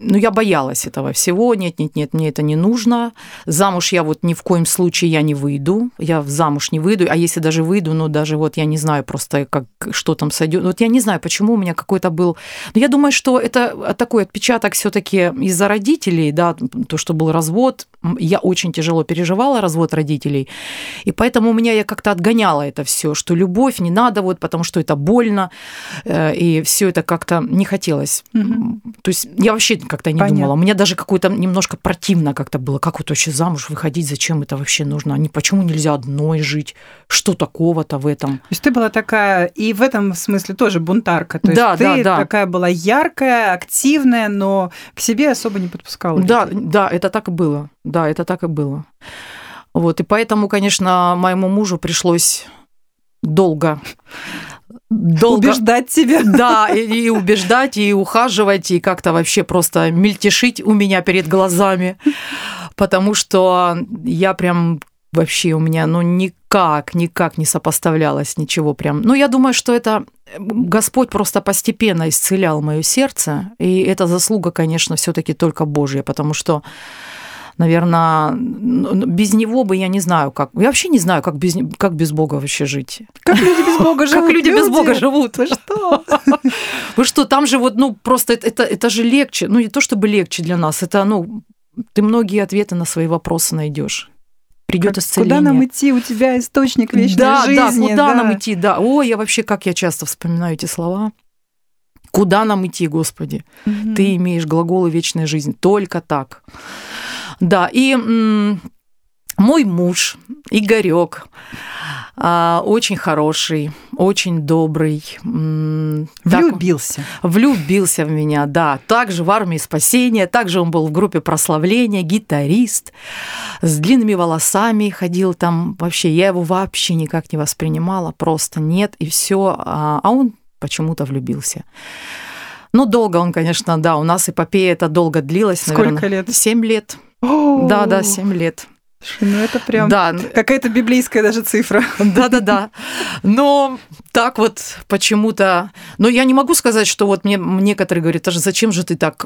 Speaker 4: ну, я боялась этого всего. Нет, нет, нет, мне это не нужно. Замуж я вот ни в коем случае я не выйду. Я замуж не выйду. А если даже выйду, ну, даже вот я не знаю просто, как, что там сойдет. Вот я не знаю, почему у меня какой-то был... Но я думаю, что это такой отпечаток все таки из-за родителей, да, то, что был развод. Я очень тяжело переживала развод родителей. И поэтому у меня я как-то отгоняла это все, что любовь не надо, вот, потому что это больно. э, И все это как-то не хотелось.
Speaker 3: Мгм.
Speaker 4: То есть я вообще как-то не
Speaker 3: Понятно.
Speaker 4: думала. Мне даже какое-то немножко противно как-то было. Как вот вообще замуж выходить? Зачем это вообще нужно? Не почему нельзя одной жить? Что такого-то в этом?
Speaker 3: То есть ты была такая, и в этом смысле тоже бунтарка. То есть
Speaker 4: Да,
Speaker 3: ты
Speaker 4: да, да.
Speaker 3: такая была яркая, активная, но к себе особо не подпускала.
Speaker 4: Да,
Speaker 3: людей.
Speaker 4: да, это так и было. Да, это так и было. Вот, и поэтому, конечно, моему мужу пришлось долго, долго...
Speaker 3: Убеждать тебя.
Speaker 4: Да, и, и убеждать, и ухаживать, и как-то вообще просто мельтешить у меня перед глазами, потому что я прям вообще у меня, ну, никак, никак не сопоставлялось ничего прям. Ну, я думаю, что это Господь просто постепенно исцелял мое сердце, и это заслуга, конечно, все таки только Божья, потому что Наверное, без него бы я не знаю, как. Я вообще не знаю, как без, как без Бога вообще жить.
Speaker 3: Как люди без Бога живут?
Speaker 4: Как люди без Бога живут.
Speaker 3: Вы что?
Speaker 4: Вы что, там же вот, ну, просто это, это, это же легче. Ну, не то чтобы легче для нас, это, ну, ты многие ответы на свои вопросы найдешь. Придет исцеление.
Speaker 3: Куда нам идти? У тебя источник вечной
Speaker 4: да,
Speaker 3: жизни.
Speaker 4: Да, куда нам идти, да. Ой, я вообще, как я часто вспоминаю эти слова. Куда нам идти, Господи?
Speaker 3: Мгм.
Speaker 4: Ты имеешь глаголы вечной жизни. Только так. Да, и мой муж, Игорек, а, очень хороший, очень добрый. м, так-
Speaker 3: Влюбился.
Speaker 4: влюбился в меня, да. Также в армии спасения, также он был в группе прославления, гитарист, с длинными волосами ходил там. Вообще, я его вообще никак не воспринимала, просто нет, и все. А а он почему-то влюбился. Ну, долго он, конечно, да, у нас эпопея это долго длилась,
Speaker 3: Сколько
Speaker 4: наверное.
Speaker 3: лет?
Speaker 4: Семь лет. Да, да, семь лет.
Speaker 3: слушай, Ну это прям
Speaker 4: Да,
Speaker 3: какая-то библейская даже цифра.
Speaker 4: Да-да-да. Но так вот почему-то... Но я не могу сказать, что вот мне некоторые говорят, зачем же ты так,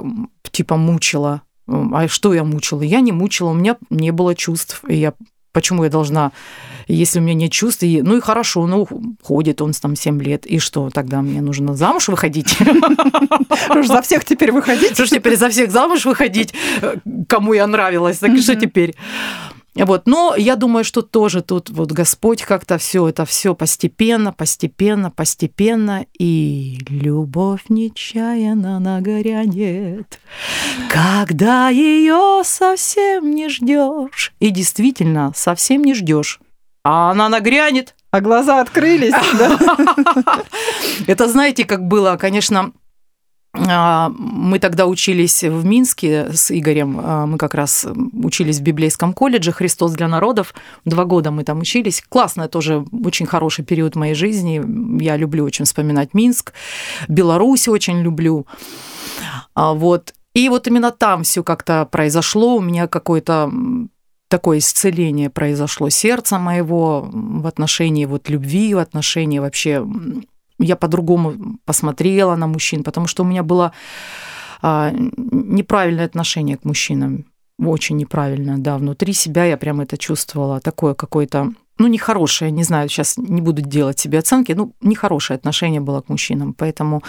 Speaker 4: типа, мучила? А что я мучила? Я не мучила, у меня не было чувств. И я Почему я должна, если у меня нет чувств, и, ну и хорошо, ну ходит он там 7 лет, и что, тогда мне нужно замуж выходить?
Speaker 3: За всех теперь выходить.
Speaker 4: Что ж теперь за всех замуж выходить, э, кому я нравилась, так что теперь? Вот, но я думаю, что тоже тут вот Господь как-то все это все постепенно, постепенно, постепенно, и любовь нечаянно нагорянет, когда ее совсем не ждешь. И действительно, совсем не ждешь. А она нагрянет.
Speaker 3: А глаза открылись?
Speaker 4: Это знаете, как было, конечно, мы тогда учились в Минске с Игорем, а, мы как раз учились в библейском колледже «Христос для народов». Два года мы там учились. Классный тоже, очень хороший период моей жизни. Я люблю очень вспоминать Минск. Беларусь очень люблю. А, Вот. И вот именно там все как-то произошло. У меня какое-то такое исцеление произошло сердца моего в отношении вот любви, в отношении вообще я по-другому посмотрела на мужчин, потому что у меня было а, неправильное отношение к мужчинам. Очень неправильное, да. Внутри себя я прям это чувствовала. Такое какое-то ну, нехорошее, не знаю, сейчас не буду делать себе оценки, ну, нехорошее отношение было к мужчинам, поэтому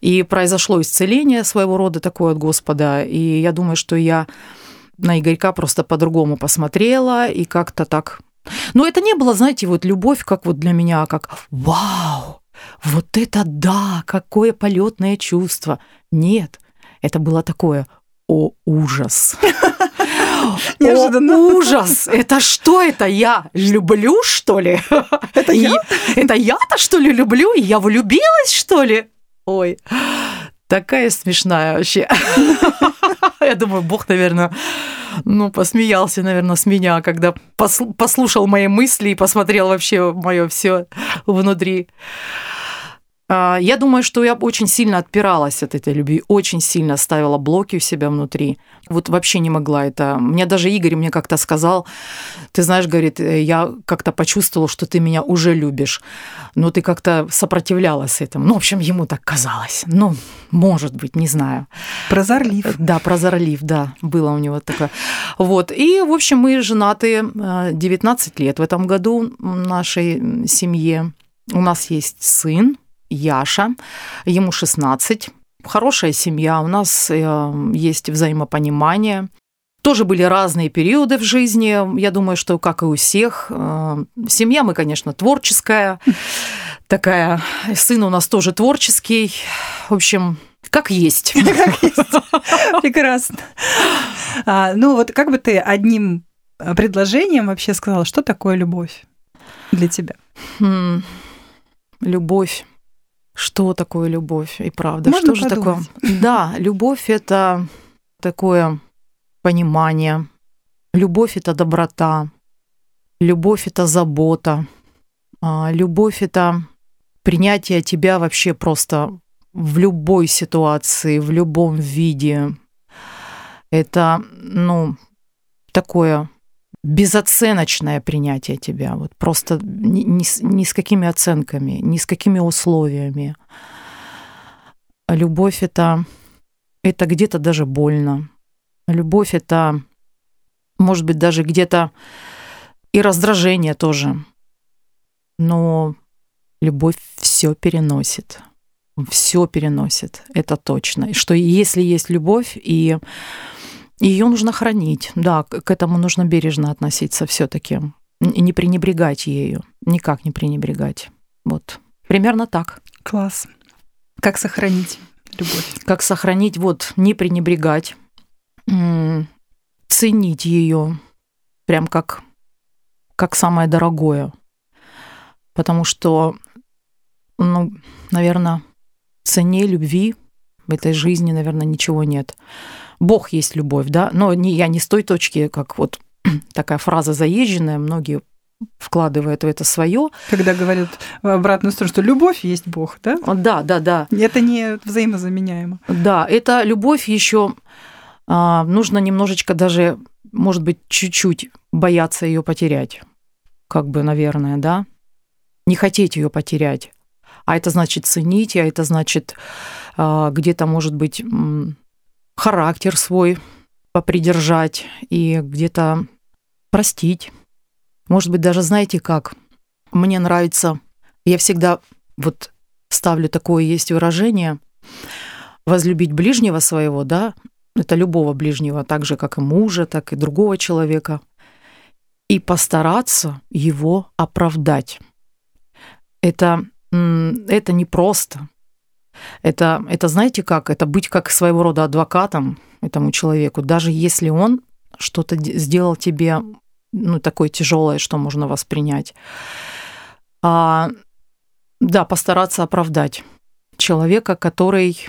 Speaker 4: и произошло исцеление своего рода такое от Господа, и я думаю, что я на Игорька просто по-другому посмотрела и как-то так... Но это не было, знаете, вот любовь, как вот для меня, как «Вау! Вот это да! Какое полетное чувство!» Нет, это было такое «О, ужас!»
Speaker 3: Неожиданно.
Speaker 4: О, ужас! Это что это я люблю, что ли?
Speaker 3: Это я?
Speaker 4: Это я-то, что ли, люблю? Я влюбилась, что ли? Ой, такая смешная вообще. Я думаю, Бог, наверное, ну, посмеялся, наверное, с меня, когда послушал мои мысли и посмотрел вообще мое все внутри. А, я думаю, что я очень сильно отпиралась от этой любви, очень сильно ставила блоки у себя внутри. Вот вообще не могла это. Мне даже Игорь мне как-то сказал, ты знаешь, говорит, э, я как-то почувствовала, что ты меня уже любишь, но ты как-то сопротивлялась этому. Ну, в общем, ему так казалось. Ну, может быть, не знаю.
Speaker 3: Прозорлив.
Speaker 4: Да, прозорлив, да, было у него такое. Вот, и, в общем, мы женаты 19 э, лет в этом году в нашей семье. У нас есть сын, Яша, ему 16. Хорошая семья, у нас э, есть взаимопонимание. Тоже были разные периоды в жизни. Я думаю, что, как и у всех, э, семья мы, конечно, творческая. Такая, сын у нас тоже творческий. В общем, как есть. Как есть.
Speaker 3: Прекрасно. А, ну вот как бы ты одним предложением вообще сказала, что такое любовь для тебя?
Speaker 4: Хм, любовь. Что такое любовь и правда?
Speaker 3: Можно
Speaker 4: что
Speaker 3: подумать.
Speaker 4: же такое? Да, любовь это такое понимание. Любовь это доброта. Любовь это забота. А, любовь это принятие тебя вообще просто в любой ситуации, в любом виде. Это, ну, такое безоценочное принятие тебя, вот просто ни, ни, с, ни с какими оценками, ни с какими условиями. Любовь это, это где-то даже больно. Любовь это, может быть, даже где-то и раздражение тоже. Но любовь все переносит. Все переносит, это точно. Что если есть любовь, и ее нужно хранить, да, к этому нужно бережно относиться все-таки. Не пренебрегать ею, никак не пренебрегать. Вот, примерно так.
Speaker 3: Класс. Как сохранить любовь?
Speaker 4: Как сохранить, вот, не пренебрегать, ценить ее, прям как, как самое дорогое. Потому что, ну, наверное, цене любви в этой жизни, наверное, ничего нет. Бог есть любовь, да, но не, я не с той точки, как вот такая фраза заезженная, многие вкладывают в это свое.
Speaker 3: Когда говорят в обратную сторону, что любовь есть Бог, да?
Speaker 4: Да, да, да.
Speaker 3: Это не взаимозаменяемо.
Speaker 4: Да, это любовь еще а, нужно немножечко даже, может быть, чуть-чуть бояться ее потерять, как бы, наверное, да, не хотеть ее потерять. А это значит ценить, а это значит а, где-то, может быть, характер свой попридержать и где-то простить. Может быть, даже знаете как? Мне нравится, я всегда вот ставлю такое есть выражение, возлюбить ближнего своего, да, это любого ближнего, так же, как и мужа, так и другого человека, и постараться его оправдать. Это, это непросто. Это, это знаете как? Это быть как своего рода адвокатом этому человеку, даже если он что-то сделал тебе ну, такое тяжелое, что можно воспринять. А, да, постараться оправдать человека, который,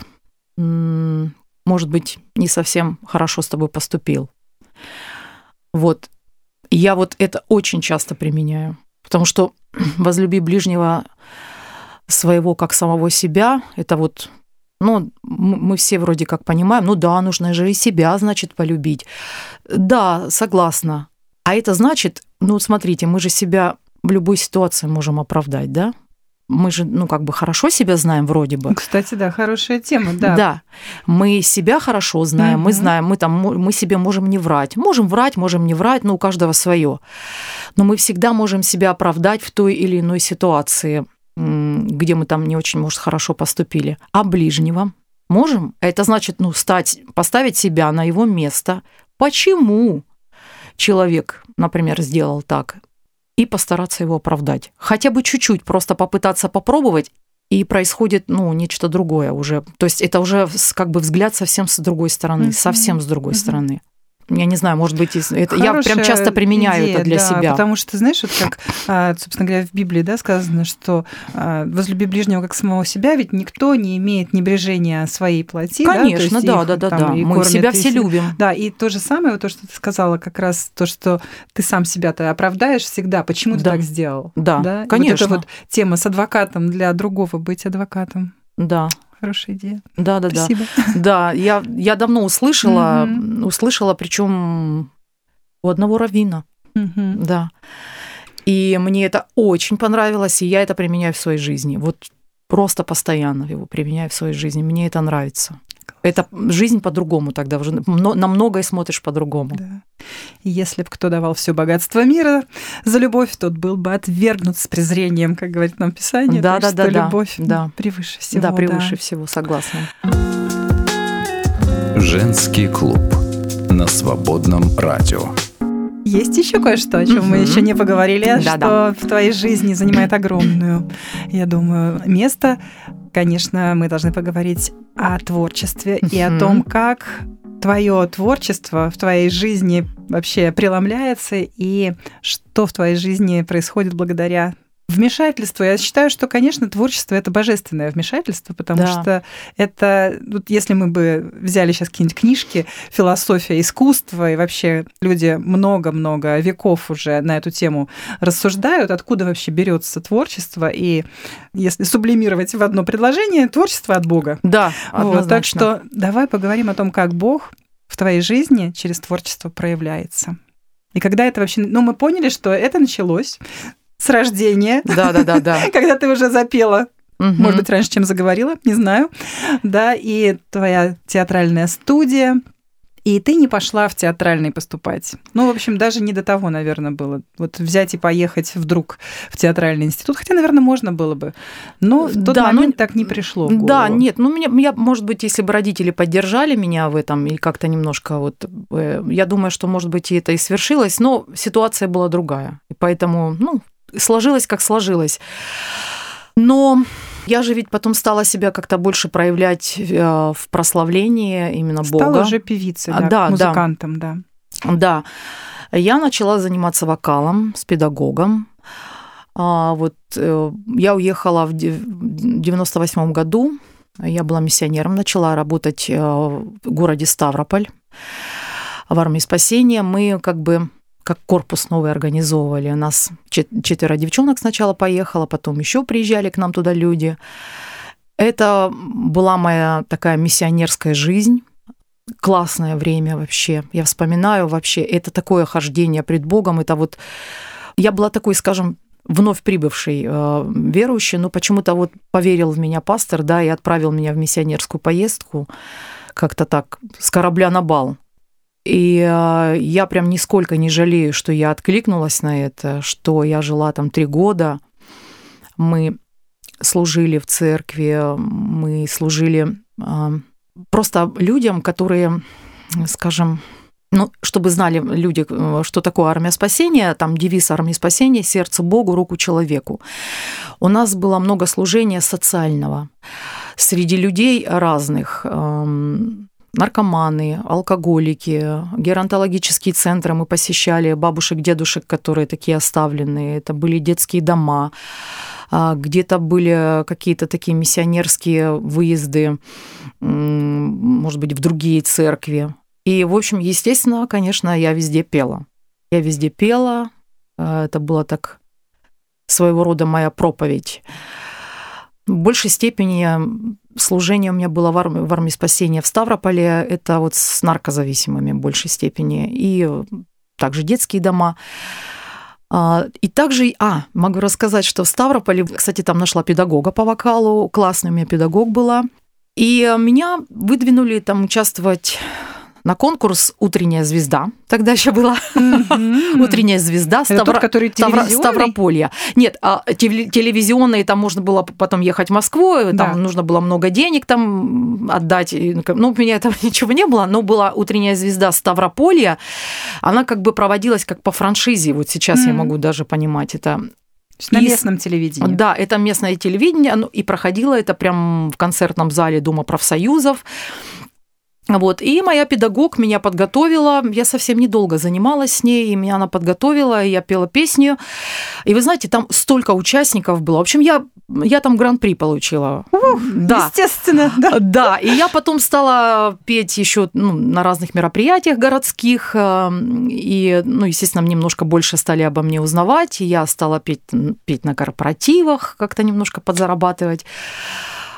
Speaker 4: может быть, не совсем хорошо с тобой поступил. Вот. я вот это очень часто применяю, потому что возлюби ближнего своего как самого себя, это вот ну, мы все вроде как понимаем, ну да, нужно же и себя, значит, полюбить. Да, согласна. А это значит, ну, смотрите, мы же себя в любой ситуации можем оправдать, да? мы же, ну, как бы хорошо себя знаем вроде бы.
Speaker 3: Кстати, да, хорошая тема, да.
Speaker 4: Да, мы себя хорошо знаем, мы знаем, мы там, мы себе можем не врать. Можем врать, можем не врать, но у каждого свое. Но мы всегда можем себя оправдать в той или иной ситуации, где мы там не очень, может, хорошо поступили. А ближнего можем? Это значит, ну, стать, поставить себя на его место. Почему человек, например, сделал так? И постараться его оправдать. Хотя бы чуть-чуть, просто попытаться попробовать и происходит, ну, нечто другое уже. То есть это уже как бы взгляд совсем с другой стороны,
Speaker 3: Мгм.
Speaker 4: совсем с другой
Speaker 3: Мгм.
Speaker 4: стороны. Я не знаю, может быть, это, я прям
Speaker 3: Хорошая
Speaker 4: часто применяю
Speaker 3: идея,
Speaker 4: это для
Speaker 3: да,
Speaker 4: себя.
Speaker 3: Потому что, знаешь, вот как, а, собственно говоря, в Библии да, сказано, что а, возлюби ближнего как самого себя, ведь никто не имеет небрежения своей плоти. да,
Speaker 4: Конечно,
Speaker 3: есть
Speaker 4: да,
Speaker 3: их
Speaker 4: да, да,
Speaker 3: там
Speaker 4: да.
Speaker 3: и
Speaker 4: Мы
Speaker 3: кормят,
Speaker 4: себя
Speaker 3: и
Speaker 4: все
Speaker 3: се-
Speaker 4: любим.
Speaker 3: Да, и то же самое, вот то, что ты сказала, как раз то, что ты сам себя-то оправдаешь всегда, почему ты
Speaker 4: Да.
Speaker 3: так сделал.
Speaker 4: Да,
Speaker 3: И
Speaker 4: конечно.
Speaker 3: Вот эта вот тема с адвокатом для другого быть адвокатом.
Speaker 4: Да,
Speaker 3: Хорошая идея.
Speaker 4: да, да, да.
Speaker 3: Спасибо.
Speaker 4: Да, я, я давно услышала, услышала, причем у одного раввина,
Speaker 3: Мгм.
Speaker 4: да. И мне это очень понравилось, и я это применяю в своей жизни. Вот просто постоянно его применяю в своей жизни. Мне это нравится. Это жизнь по-другому тогда уже. На многое смотришь по-другому.
Speaker 3: Да. Если бы кто давал все богатство мира за любовь, тот был бы отвергнут с презрением, как говорит нам Писание.
Speaker 4: Да,
Speaker 3: Так
Speaker 4: да,
Speaker 3: что
Speaker 4: да, да,
Speaker 3: любовь
Speaker 4: да.
Speaker 3: превыше всего.
Speaker 4: да, превыше всего, согласна.
Speaker 2: Женский клуб на свободном радио.
Speaker 3: Есть еще кое-что, о чем мы еще не поговорили, что в твоей жизни занимает огромную, я думаю, место. Конечно, мы должны поговорить о творчестве и о том, как твое творчество в твоей жизни вообще преломляется и что в твоей жизни происходит благодаря вмешательству. Я считаю, что, конечно, творчество это божественное вмешательство, потому
Speaker 4: Да.
Speaker 3: что это, вот если мы бы взяли сейчас какие-нибудь книжки, философия искусства, и вообще люди много-много веков уже на эту тему рассуждают, откуда вообще берется творчество, и если сублимировать в одно предложение, творчество от Бога.
Speaker 4: Да,
Speaker 3: Вот, так что давай поговорим о том, как Бог в твоей жизни через творчество проявляется. И когда это вообще... Ну, мы поняли, что это началось с рождения,
Speaker 4: Да, да, да, да.
Speaker 3: когда ты уже запела
Speaker 4: Мгм.
Speaker 3: может быть, раньше, чем заговорила, не знаю. Да, и твоя театральная студия. И ты не пошла в театральный поступать. Ну, в общем, даже не до того, наверное, было. Вот взять и поехать вдруг в театральный институт. Хотя, наверное, можно было бы. Но в тот
Speaker 4: Да,
Speaker 3: момент
Speaker 4: ну,
Speaker 3: так не пришло в голову.
Speaker 4: Да, нет, ну меня, я, может быть, если бы родители поддержали меня в этом и как-то немножко вот, э, я думаю, что, может быть, и это и свершилось, но ситуация была другая, и поэтому, ну, сложилось как сложилось. Но я же ведь потом стала себя как-то больше проявлять э, в прославлении именно
Speaker 3: Стала
Speaker 4: Бога.
Speaker 3: уже певицей,
Speaker 4: А,
Speaker 3: да,
Speaker 4: да,
Speaker 3: музыкантом, да.
Speaker 4: Да. Я начала заниматься вокалом с педагогом. А, вот э, я уехала в 98 году. Я была миссионером, начала работать э, в городе Ставрополь в армии спасения. Мы как бы как корпус новый организовывали. У нас чет- четверо девчонок сначала поехало, потом еще приезжали к нам туда люди. Это была моя такая миссионерская жизнь классное время вообще. Я вспоминаю вообще, это такое хождение пред Богом, это вот... Я была такой, скажем, вновь прибывший э, верующий, но почему-то вот поверил в меня пастор, да, и отправил меня в миссионерскую поездку, как-то так, с корабля на бал. И э, я прям нисколько не жалею, что я откликнулась на это, что я жила там три года. Мы служили в церкви, мы служили э, просто людям, которые, скажем, ну, чтобы знали люди, э, что такое армия спасения, там девиз армии спасения «Сердце Богу, руку человеку». У нас было много служения социального среди людей разных, наркоманы, алкоголики, геронтологические центры мы посещали, бабушек, дедушек, которые такие оставленные, это были детские дома, а, где-то были какие-то такие миссионерские выезды, может быть, в другие церкви. И, в общем, естественно, конечно, я везде пела. Я везде пела, а, это было так своего рода моя проповедь. В большей степени служение у меня было в армии, в армии спасения в Ставрополе, это вот с наркозависимыми в большей степени, и также детские дома. А, И также, а, могу рассказать, что в Ставрополе, кстати, там нашла педагога по вокалу, классная у меня педагог была. И меня выдвинули там участвовать на конкурс «Утренняя звезда». Тогда еще была «Утренняя звезда»
Speaker 3: Это тот, который
Speaker 4: Ставро-? Ставрополья. Нет, а теле- телевизионные, там можно было потом ехать в Москву, там
Speaker 3: Да.
Speaker 4: нужно было много денег там отдать. Ну, Ну, у меня этого ничего не было, но была «Утренняя звезда» Ставрополья. Она как бы проводилась как по франшизе. Вот сейчас я
Speaker 3: Мгм.
Speaker 4: могу даже понимать это.
Speaker 3: На
Speaker 4: И
Speaker 3: местном телевидении.
Speaker 4: Да, это местное телевидение, оно и проходило это прям в концертном зале Дома профсоюзов. Вот. И моя педагог меня подготовила. Я совсем недолго занималась с ней, и меня она подготовила, и я пела песню. И вы знаете, там столько участников было. В общем, я, я там гран-при получила. да.
Speaker 3: Естественно, да.
Speaker 4: Да, и я потом стала петь еще ну, на разных мероприятиях городских, э, и, ну, естественно, немножко больше стали обо мне узнавать, и я стала петь, петь на корпоративах, как-то немножко подзарабатывать.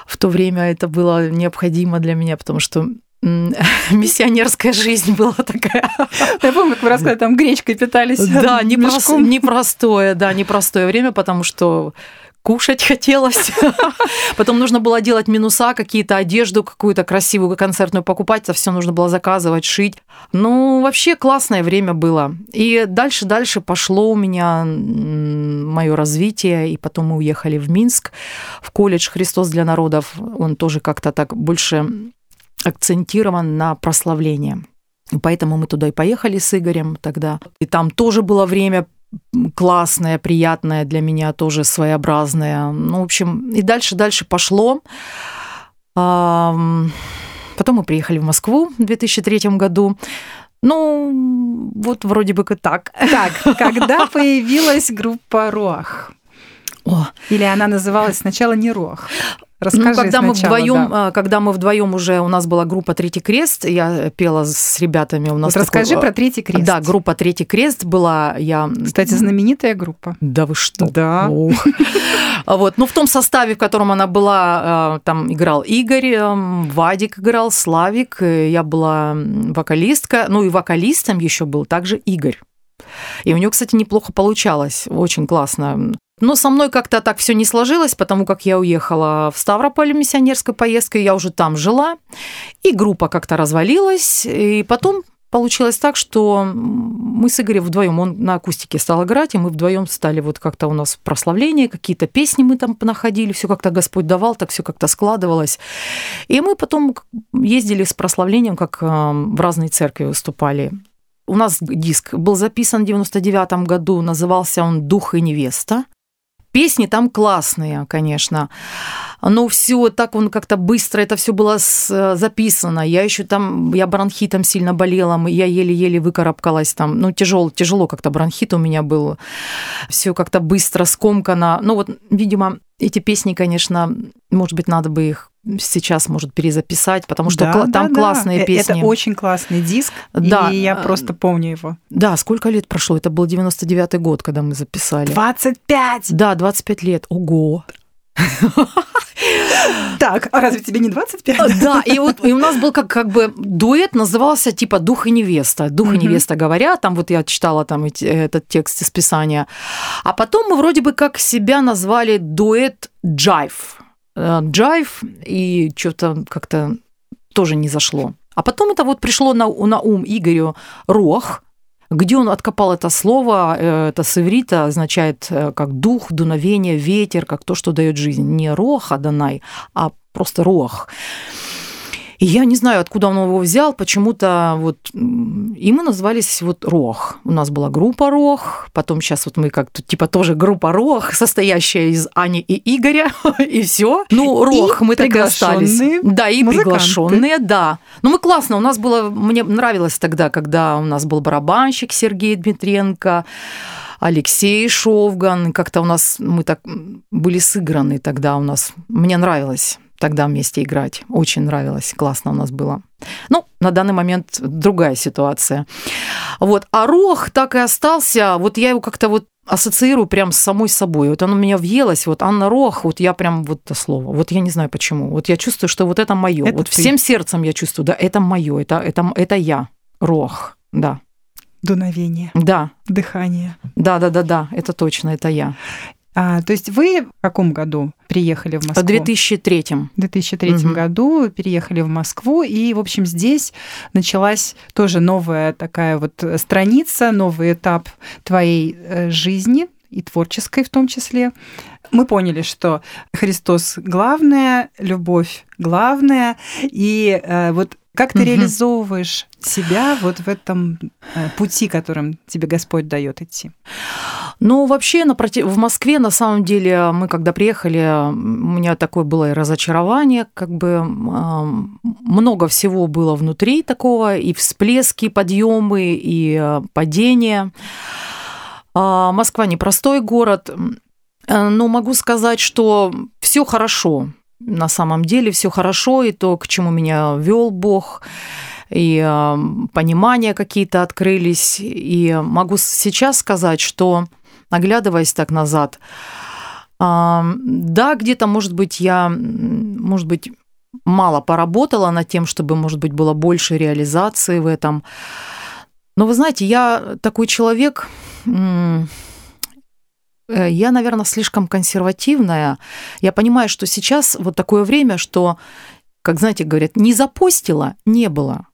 Speaker 4: В то время это было необходимо для меня, потому что миссионерская жизнь была такая.
Speaker 3: Я помню, как вы рассказывали, там гречкой питались.
Speaker 4: Да, непрос- непростое, да, непростое время, потому что кушать хотелось. Потом нужно было делать минуса, какие-то одежду какую-то красивую концертную покупать, это все нужно было заказывать, шить. Ну, вообще классное время было. И дальше-дальше пошло у меня мое развитие, и потом мы уехали в Минск, в колледж «Христос для народов». Он тоже как-то так больше акцентирован на прославление. Поэтому мы туда и поехали с Игорем тогда. И там тоже было время классное, приятное для меня, тоже своеобразное. Ну, в общем, и дальше-дальше пошло. Потом мы приехали в Москву в 2003 году. Ну, вот вроде бы как так.
Speaker 3: Так, когда появилась группа Рох?
Speaker 4: О,
Speaker 3: Или она называлась сначала не Рох? Расскажи
Speaker 4: ну, когда мы вдвоем,
Speaker 3: да.
Speaker 4: когда мы вдвоем уже у нас была группа Третий крест, я пела с ребятами. У нас
Speaker 3: Вот расскажи
Speaker 4: такой,
Speaker 3: про Третий крест.
Speaker 4: Да, группа Третий крест была. Я
Speaker 3: Кстати, знаменитая группа.
Speaker 4: Да вы что?
Speaker 3: Да.
Speaker 4: А Вот. Ну, в том составе, в котором она была, э, там играл Игорь, э, Вадик играл, Славик, э, я была вокалистка, ну и вокалистом еще был также Игорь. И у него, кстати, неплохо получалось, очень классно. Но со мной как-то так все не сложилось, потому как я уехала в Ставрополь миссионерской поездкой, я уже там жила, и группа как-то развалилась, и потом получилось так, что мы с Игорем вдвоем, он на акустике стал играть, и мы вдвоем стали вот как-то у нас прославление, какие-то песни мы там находили, все как-то Господь давал, так все как-то складывалось. И мы потом ездили с прославлением, как э, в разные церкви выступали. У нас диск был записан в 99 году, назывался он «Дух и невеста». Песни там классные, конечно. Но все так он как-то быстро это все было записано. Я еще там, я бронхитом сильно болела, я еле-еле выкарабкалась там. Ну, тяжело, тяжело как-то бронхит у меня был. Все как-то быстро, скомкано. Ну, вот, видимо, эти песни, конечно, может быть, надо бы их сейчас, может, перезаписать, потому что
Speaker 3: Да, да,
Speaker 4: там
Speaker 3: да.
Speaker 4: классные
Speaker 3: Э,
Speaker 4: песни.
Speaker 3: Это очень классный диск,
Speaker 4: Да.
Speaker 3: и я просто помню его.
Speaker 4: Да, сколько лет прошло? Это был 99-й год, когда мы записали.
Speaker 3: 25!
Speaker 4: Да, 25 лет. Ого.
Speaker 3: Так, а разве тебе не 25?
Speaker 4: Да, и вот и у нас был как, как бы дуэт, назывался типа «Дух и невеста». «Дух и невеста» говорят, там вот я читала там этот текст из Писания. А потом мы вроде бы как себя назвали дуэт «Джайв». Э, «Джайв» и что-то как-то тоже не зашло. А потом это вот пришло на, на ум Игорю «Рох», где он откопал это слово, э, это с иврита означает э, как дух, дуновение, ветер, как то, что дает жизнь. Не рох Адонай, а просто рох. И я не знаю, откуда он его взял, почему-то вот... И мы назвались вот Рох. У нас была группа Рох, потом сейчас вот мы как-то типа тоже группа Рох, состоящая из Ани и Игоря, и все. Ну, Рох, мы так и остались. Да, и
Speaker 3: музыканты.
Speaker 4: приглашенные, да. Ну, мы классно, у нас было... Мне нравилось тогда, когда у нас был барабанщик Сергей Дмитренко, Алексей Шовган, как-то у нас мы так были сыграны тогда у нас. Мне нравилось тогда вместе играть. Очень нравилось, классно у нас было. Ну, на данный момент другая ситуация. Вот. А Рох так и остался. Вот я его как-то вот ассоциирую прям с самой собой. Вот оно у меня въелось. Вот Анна Рох, вот я прям вот это слово. Вот я не знаю почему. Вот я чувствую, что вот это мое.
Speaker 3: Это
Speaker 4: вот
Speaker 3: ты.
Speaker 4: всем сердцем я чувствую, да, это мое, это, это, это я. Рох, да.
Speaker 3: дуновение,
Speaker 4: Да,
Speaker 3: дыхание.
Speaker 4: да, да, да, да, это точно, это я.
Speaker 3: А, то есть вы в каком году приехали в Москву?
Speaker 4: В 2003
Speaker 3: В 2003
Speaker 4: Мгм.
Speaker 3: году переехали в Москву, и, в общем, здесь началась тоже новая такая вот страница, новый этап твоей э, жизни и творческой в том числе. Мы поняли, что Христос главное, любовь главная, и э, вот как ты
Speaker 4: Мгм.
Speaker 3: реализовываешь себя вот в этом э, пути, которым тебе Господь дает идти?
Speaker 4: Ну, вообще, напротив, в Москве, на самом деле, мы когда приехали, у меня такое было и разочарование, как бы много всего было внутри такого, и всплески, подъемы, и э, падения. А, Москва непростой город, э, но могу сказать, что все хорошо. На самом деле все хорошо, и то, к чему меня вел Бог, и э, понимания какие-то открылись. И могу сейчас сказать, что, оглядываясь так назад, да, где-то, может быть, я, может быть, мало поработала над тем, чтобы, может быть, было больше реализации в этом. Но вы знаете, я такой человек, э, я, наверное, слишком консервативная. Я понимаю, что сейчас вот такое время, что, как знаете, говорят, не запостила, не было.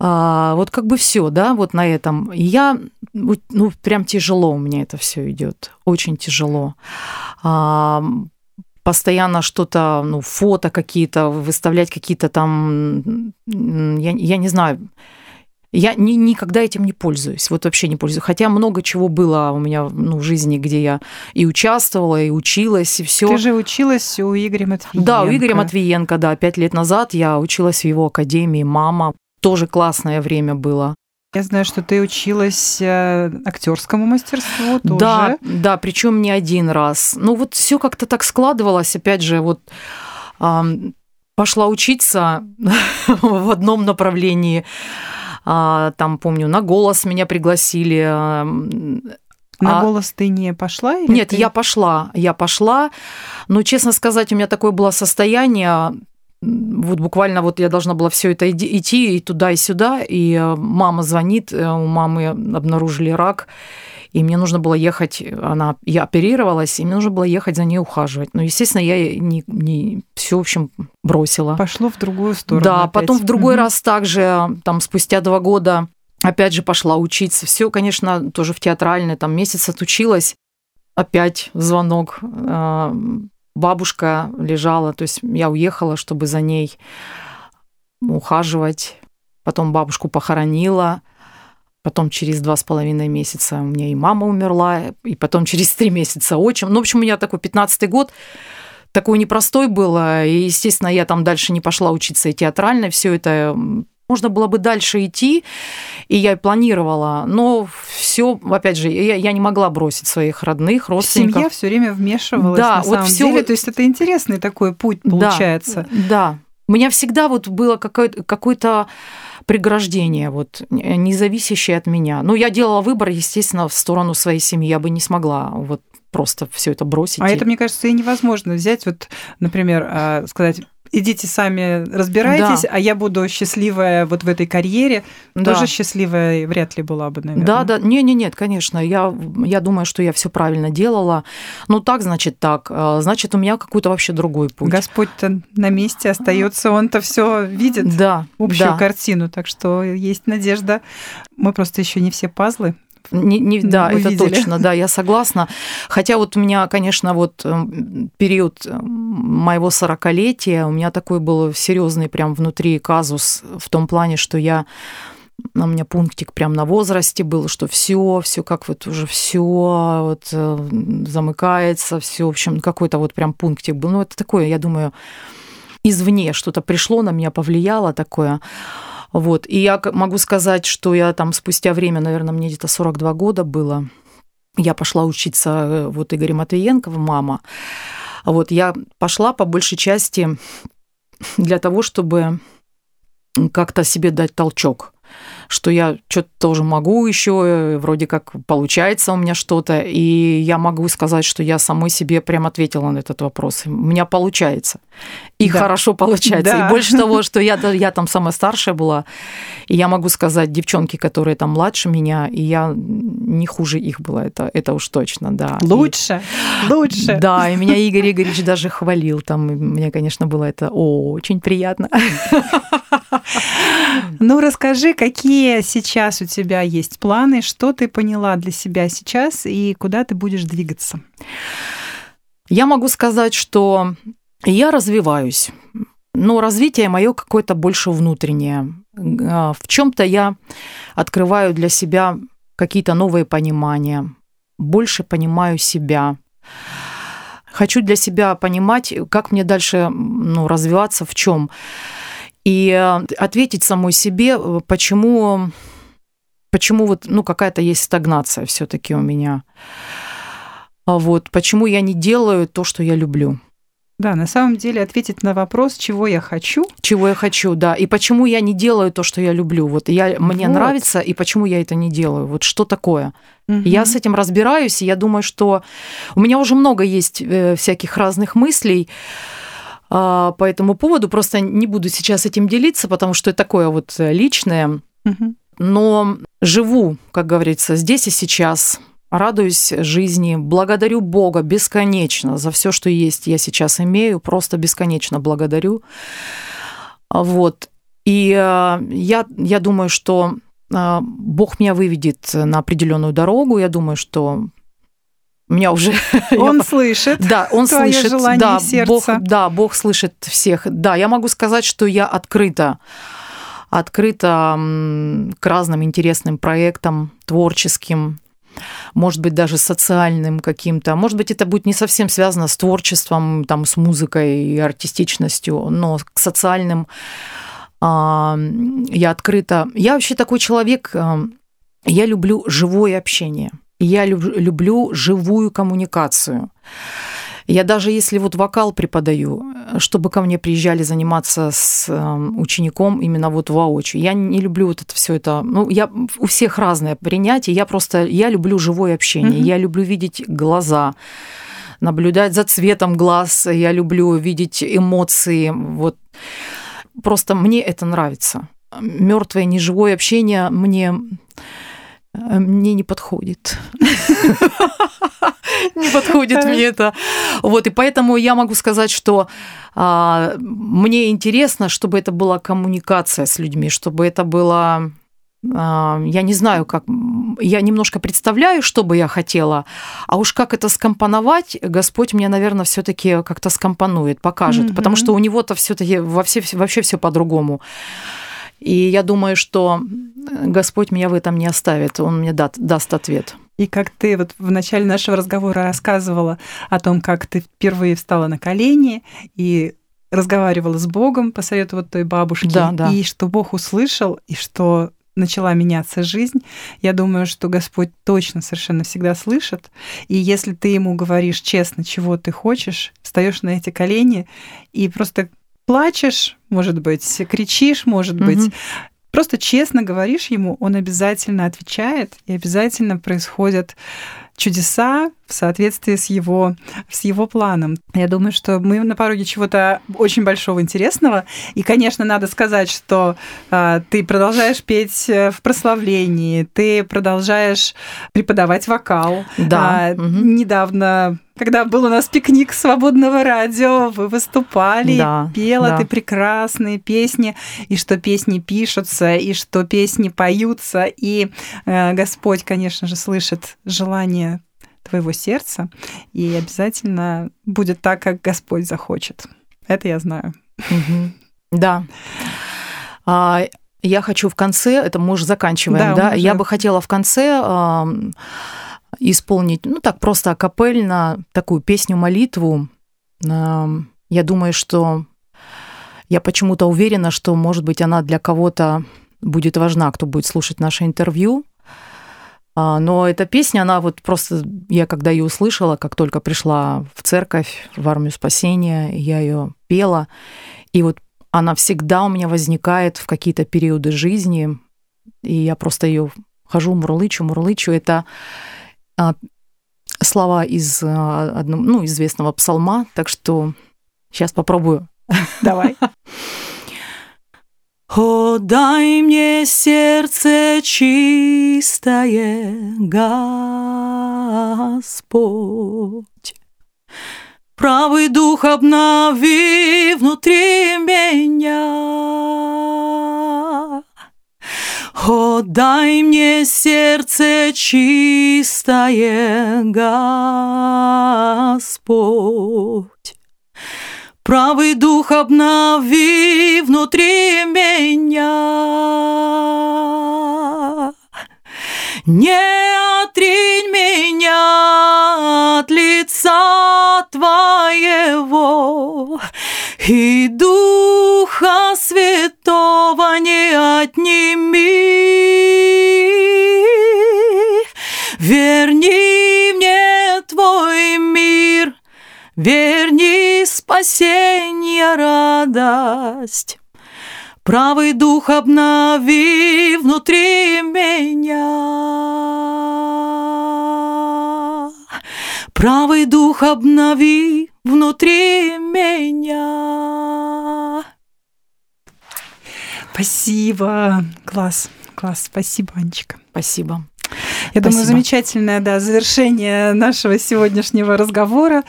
Speaker 4: А, вот как бы все, да, вот на этом. И Я, ну, прям тяжело у меня это все идет, очень тяжело. А, постоянно что-то, ну, фото какие-то, выставлять какие-то там, я, я не знаю, я ни, никогда этим не пользуюсь, вот вообще не пользуюсь. Хотя много чего было у меня ну, в жизни, где я и участвовала, и училась, и все.
Speaker 3: Ты же училась у Игоря Матвиенко.
Speaker 4: Да, у Игоря Матвиенко, да, пять лет назад я училась в его академии «Мама». Тоже классное время было.
Speaker 3: Я знаю, что ты училась э, актерскому мастерству тоже.
Speaker 4: Да, да, причем не один раз. Ну вот все как-то так складывалось, опять же, вот пошла учиться в одном направлении. А, там, помню, на голос меня пригласили.
Speaker 3: На
Speaker 4: А-
Speaker 3: голос ты не пошла? Или
Speaker 4: Нет,
Speaker 3: ты-
Speaker 4: я пошла, я пошла. Но, честно сказать, у меня такое было состояние, вот буквально вот я должна была все это идти и туда, и сюда, и э, мама звонит, э, у мамы обнаружили рак, и мне нужно было ехать, она, я оперировалась, и мне нужно было ехать за ней ухаживать. Ну, естественно, я не, не все, в общем, бросила.
Speaker 3: Пошло в другую сторону.
Speaker 4: Да,
Speaker 3: опять.
Speaker 4: потом в другой
Speaker 3: Мгм.
Speaker 4: раз также, там, спустя два года, опять же пошла учиться. Все, конечно, тоже в театральное, там, месяц отучилась. Опять звонок. Бабушка лежала, то есть я уехала, чтобы за ней ухаживать. Потом бабушку похоронила. Потом через два с половиной месяца у меня и мама умерла, и потом через три месяца отчим. Ну, в общем, у меня такой 15-й год такой непростой был, и, естественно, я там дальше не пошла учиться и театрально, все это можно было бы дальше идти, и я планировала, но все, опять же, я, я не могла бросить своих родных, родственников.
Speaker 3: Семья все время вмешивалась
Speaker 4: Да,
Speaker 3: на
Speaker 4: вот
Speaker 3: самом
Speaker 4: всё
Speaker 3: деле.
Speaker 4: вот-
Speaker 3: То есть это интересный такой путь
Speaker 4: Да,
Speaker 3: получается.
Speaker 4: Да. У меня всегда вот было какое-то, какое-то преграждение, вот, не зависящее от меня. Ну, я делала выбор, естественно, в сторону своей семьи. Я бы не смогла вот просто все это бросить.
Speaker 3: А
Speaker 4: и-
Speaker 3: это, мне кажется, и невозможно взять, вот, например, а, сказать, идите сами разбирайтесь, а я буду счастливая вот в этой карьере.
Speaker 4: Да.
Speaker 3: Тоже счастливая вряд ли была бы, наверное.
Speaker 4: Да, да, не, не, нет, конечно, я, я думаю, что я все правильно делала. Ну так, значит, так, А, значит, у меня какой-то вообще другой путь.
Speaker 3: Господь-то на месте остается, он-то все видит.
Speaker 4: Да,
Speaker 3: общую
Speaker 4: да.
Speaker 3: картину, так что есть надежда. Мы просто еще не все пазлы.
Speaker 4: Не, не- да, это
Speaker 3: увидели.
Speaker 4: точно, да, я согласна. Хотя вот у меня, конечно, вот эм, период эм, моего сорокалетия, у меня такой был серьезный прям внутри казус в том плане, что я у меня пунктик прям на возрасте был, что все, все как вот уже все вот э, замыкается, все, в общем, какой-то вот прям пунктик был. Ну, это такое, я думаю, извне что-то пришло на меня, повлияло такое. Вот. И я могу сказать, что я там спустя время, наверное, мне где-то 42 года было, я пошла учиться э, вот Игоря Матвиенко, мама. Вот я пошла по большей части для того, чтобы как-то себе дать толчок. Что я что-то тоже могу еще, вроде как получается у меня что-то, и я могу сказать, что я самой себе прям ответила на этот вопрос. У меня получается. И да. хорошо получается. Да. И больше того, что я, я там самая старшая была, и я могу сказать, девчонки, которые там младше меня, и я не хуже их была, это, это уж точно, да.
Speaker 3: Лучше, и, лучше.
Speaker 4: Да, и меня Игорь Игоревич даже хвалил, там, мне, конечно, было это очень приятно.
Speaker 3: Ну, расскажи, какие сейчас у тебя есть планы, что ты поняла для себя сейчас и куда ты будешь двигаться?
Speaker 4: Я могу сказать, что я развиваюсь, но развитие мое какое-то больше внутреннее. А, в чем-то я открываю для себя какие-то новые понимания, больше понимаю себя. Хочу для себя понимать, как мне дальше ну, развиваться, в чем и э, ответить самой себе, э, почему, почему вот, ну, какая-то есть стагнация все таки у меня. А вот, почему я не делаю то, что я люблю.
Speaker 3: Да, на самом деле ответить на вопрос, чего я хочу.
Speaker 4: Чего я хочу, да. И почему я не делаю то, что я люблю. Вот я, мне вот. нравится, и почему я это не делаю. Вот что такое. Угу. Я с этим разбираюсь, и я думаю, что у меня уже много есть э, всяких разных мыслей. А, по этому поводу. Просто не буду сейчас этим делиться, потому что это такое вот э, личное. Но живу, как говорится, здесь и сейчас. Радуюсь жизни, благодарю Бога бесконечно за все, что есть, я сейчас имею, просто бесконечно благодарю. Вот. И э, я, я думаю, что э, Бог меня выведет на определенную дорогу. Я думаю, что меня уже...
Speaker 3: Он слышит.
Speaker 4: Да, он слышит. Желание да, сердца. Бог, да, Бог слышит всех. Да, я могу сказать, что я открыта открыта к разным интересным проектам, творческим, может быть, даже социальным каким-то. Может быть, это будет не совсем связано с творчеством, там, с музыкой и артистичностью, но к социальным а, я открыта. Я вообще такой человек, а, я люблю живое общение – я люблю живую коммуникацию. Я даже если вот вокал преподаю, чтобы ко мне приезжали заниматься с эм, учеником именно вот воочию. Я не люблю вот это все это. Ну, я у всех разное принятие. Я просто я люблю живое общение. Mm-hmm. Я люблю видеть глаза наблюдать за цветом глаз, я люблю видеть эмоции. Вот просто мне это нравится. Мертвое, неживое общение мне мне не подходит. Не подходит мне это. Вот, и поэтому я могу сказать, что а, мне интересно, чтобы это была коммуникация с людьми, чтобы это было а, я не знаю, как я немножко представляю, что бы я хотела, а уж как это скомпоновать, Господь мне, наверное, все-таки как-то скомпонует, покажет, mm-hmm. потому что у него-то все-таки во все, вообще все по-другому. И я думаю, что Господь меня в этом не оставит, Он мне даст, даст ответ.
Speaker 3: И как ты вот в начале нашего разговора рассказывала о том, как ты впервые встала на колени и разговаривала с Богом по совету вот той бабушки,
Speaker 4: да, да.
Speaker 3: и что Бог услышал, и что начала меняться жизнь, я думаю, что Господь точно совершенно всегда слышит. И если ты ему говоришь честно, чего ты хочешь, встаешь на эти колени и просто плачешь, может быть, кричишь, может угу. быть, просто честно говоришь ему, он обязательно отвечает, и обязательно происходят чудеса в соответствии с его, с его планом. Я думаю, что мы на пороге чего-то очень большого интересного. И, конечно, надо сказать, что э, ты продолжаешь петь э, в прославлении, ты продолжаешь преподавать вокал.
Speaker 4: Да.
Speaker 3: А, угу. Недавно когда был у нас пикник свободного радио, вы выступали, да, пела да. ты прекрасные песни, и что песни пишутся, и что песни поются, и э, Господь, конечно же, слышит желание твоего сердца, и обязательно будет так, как Господь захочет. Это я знаю.
Speaker 4: Угу. Да. А, я хочу в конце, это мы уже заканчиваем, да? да? Я бы хотела в конце исполнить, ну так просто акапельно такую песню-молитву. Я думаю, что я почему-то уверена, что, может быть, она для кого-то будет важна, кто будет слушать наше интервью. А, но эта песня, она вот просто, я когда ее услышала, как только пришла в церковь, в армию спасения, я ее пела, и вот она всегда у меня возникает в какие-то периоды жизни, и я просто ее хожу, мурлычу, мурлычу. Это слова из а, одного, ну, известного псалма, так что сейчас попробую.
Speaker 3: Давай.
Speaker 4: О, дай мне сердце чистое, Господь. Правый дух обнови внутри меня. О, дай мне сердце чистое, Господь. Правый дух обнови внутри меня. Не отринь меня от лица Твоего, И Духа Святого не отними. Верни мне Твой мир, верни спасенье радость. Правый дух обнови внутри меня. Правый дух обнови внутри меня.
Speaker 3: Спасибо. Класс, класс. Спасибо, Анечка.
Speaker 4: Спасибо.
Speaker 3: Я Спасибо. думаю, замечательное да, завершение нашего сегодняшнего разговора.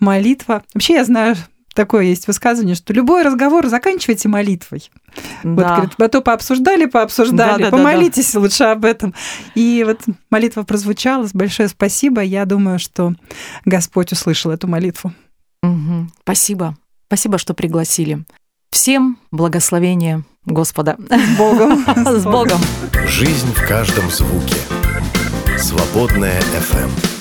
Speaker 3: Молитва. Вообще, я знаю, такое есть высказывание, что любой разговор заканчивайте молитвой. Да. Вот, говорит, а то пообсуждали, пообсуждали, да, да, помолитесь да, да. лучше об этом. И вот молитва прозвучала. Большое спасибо. Я думаю, что Господь услышал эту молитву.
Speaker 4: Угу. Спасибо. Спасибо, что пригласили. Всем благословения Господа.
Speaker 3: С Богом.
Speaker 4: С Богом.
Speaker 1: Жизнь в каждом звуке. Свободная FM.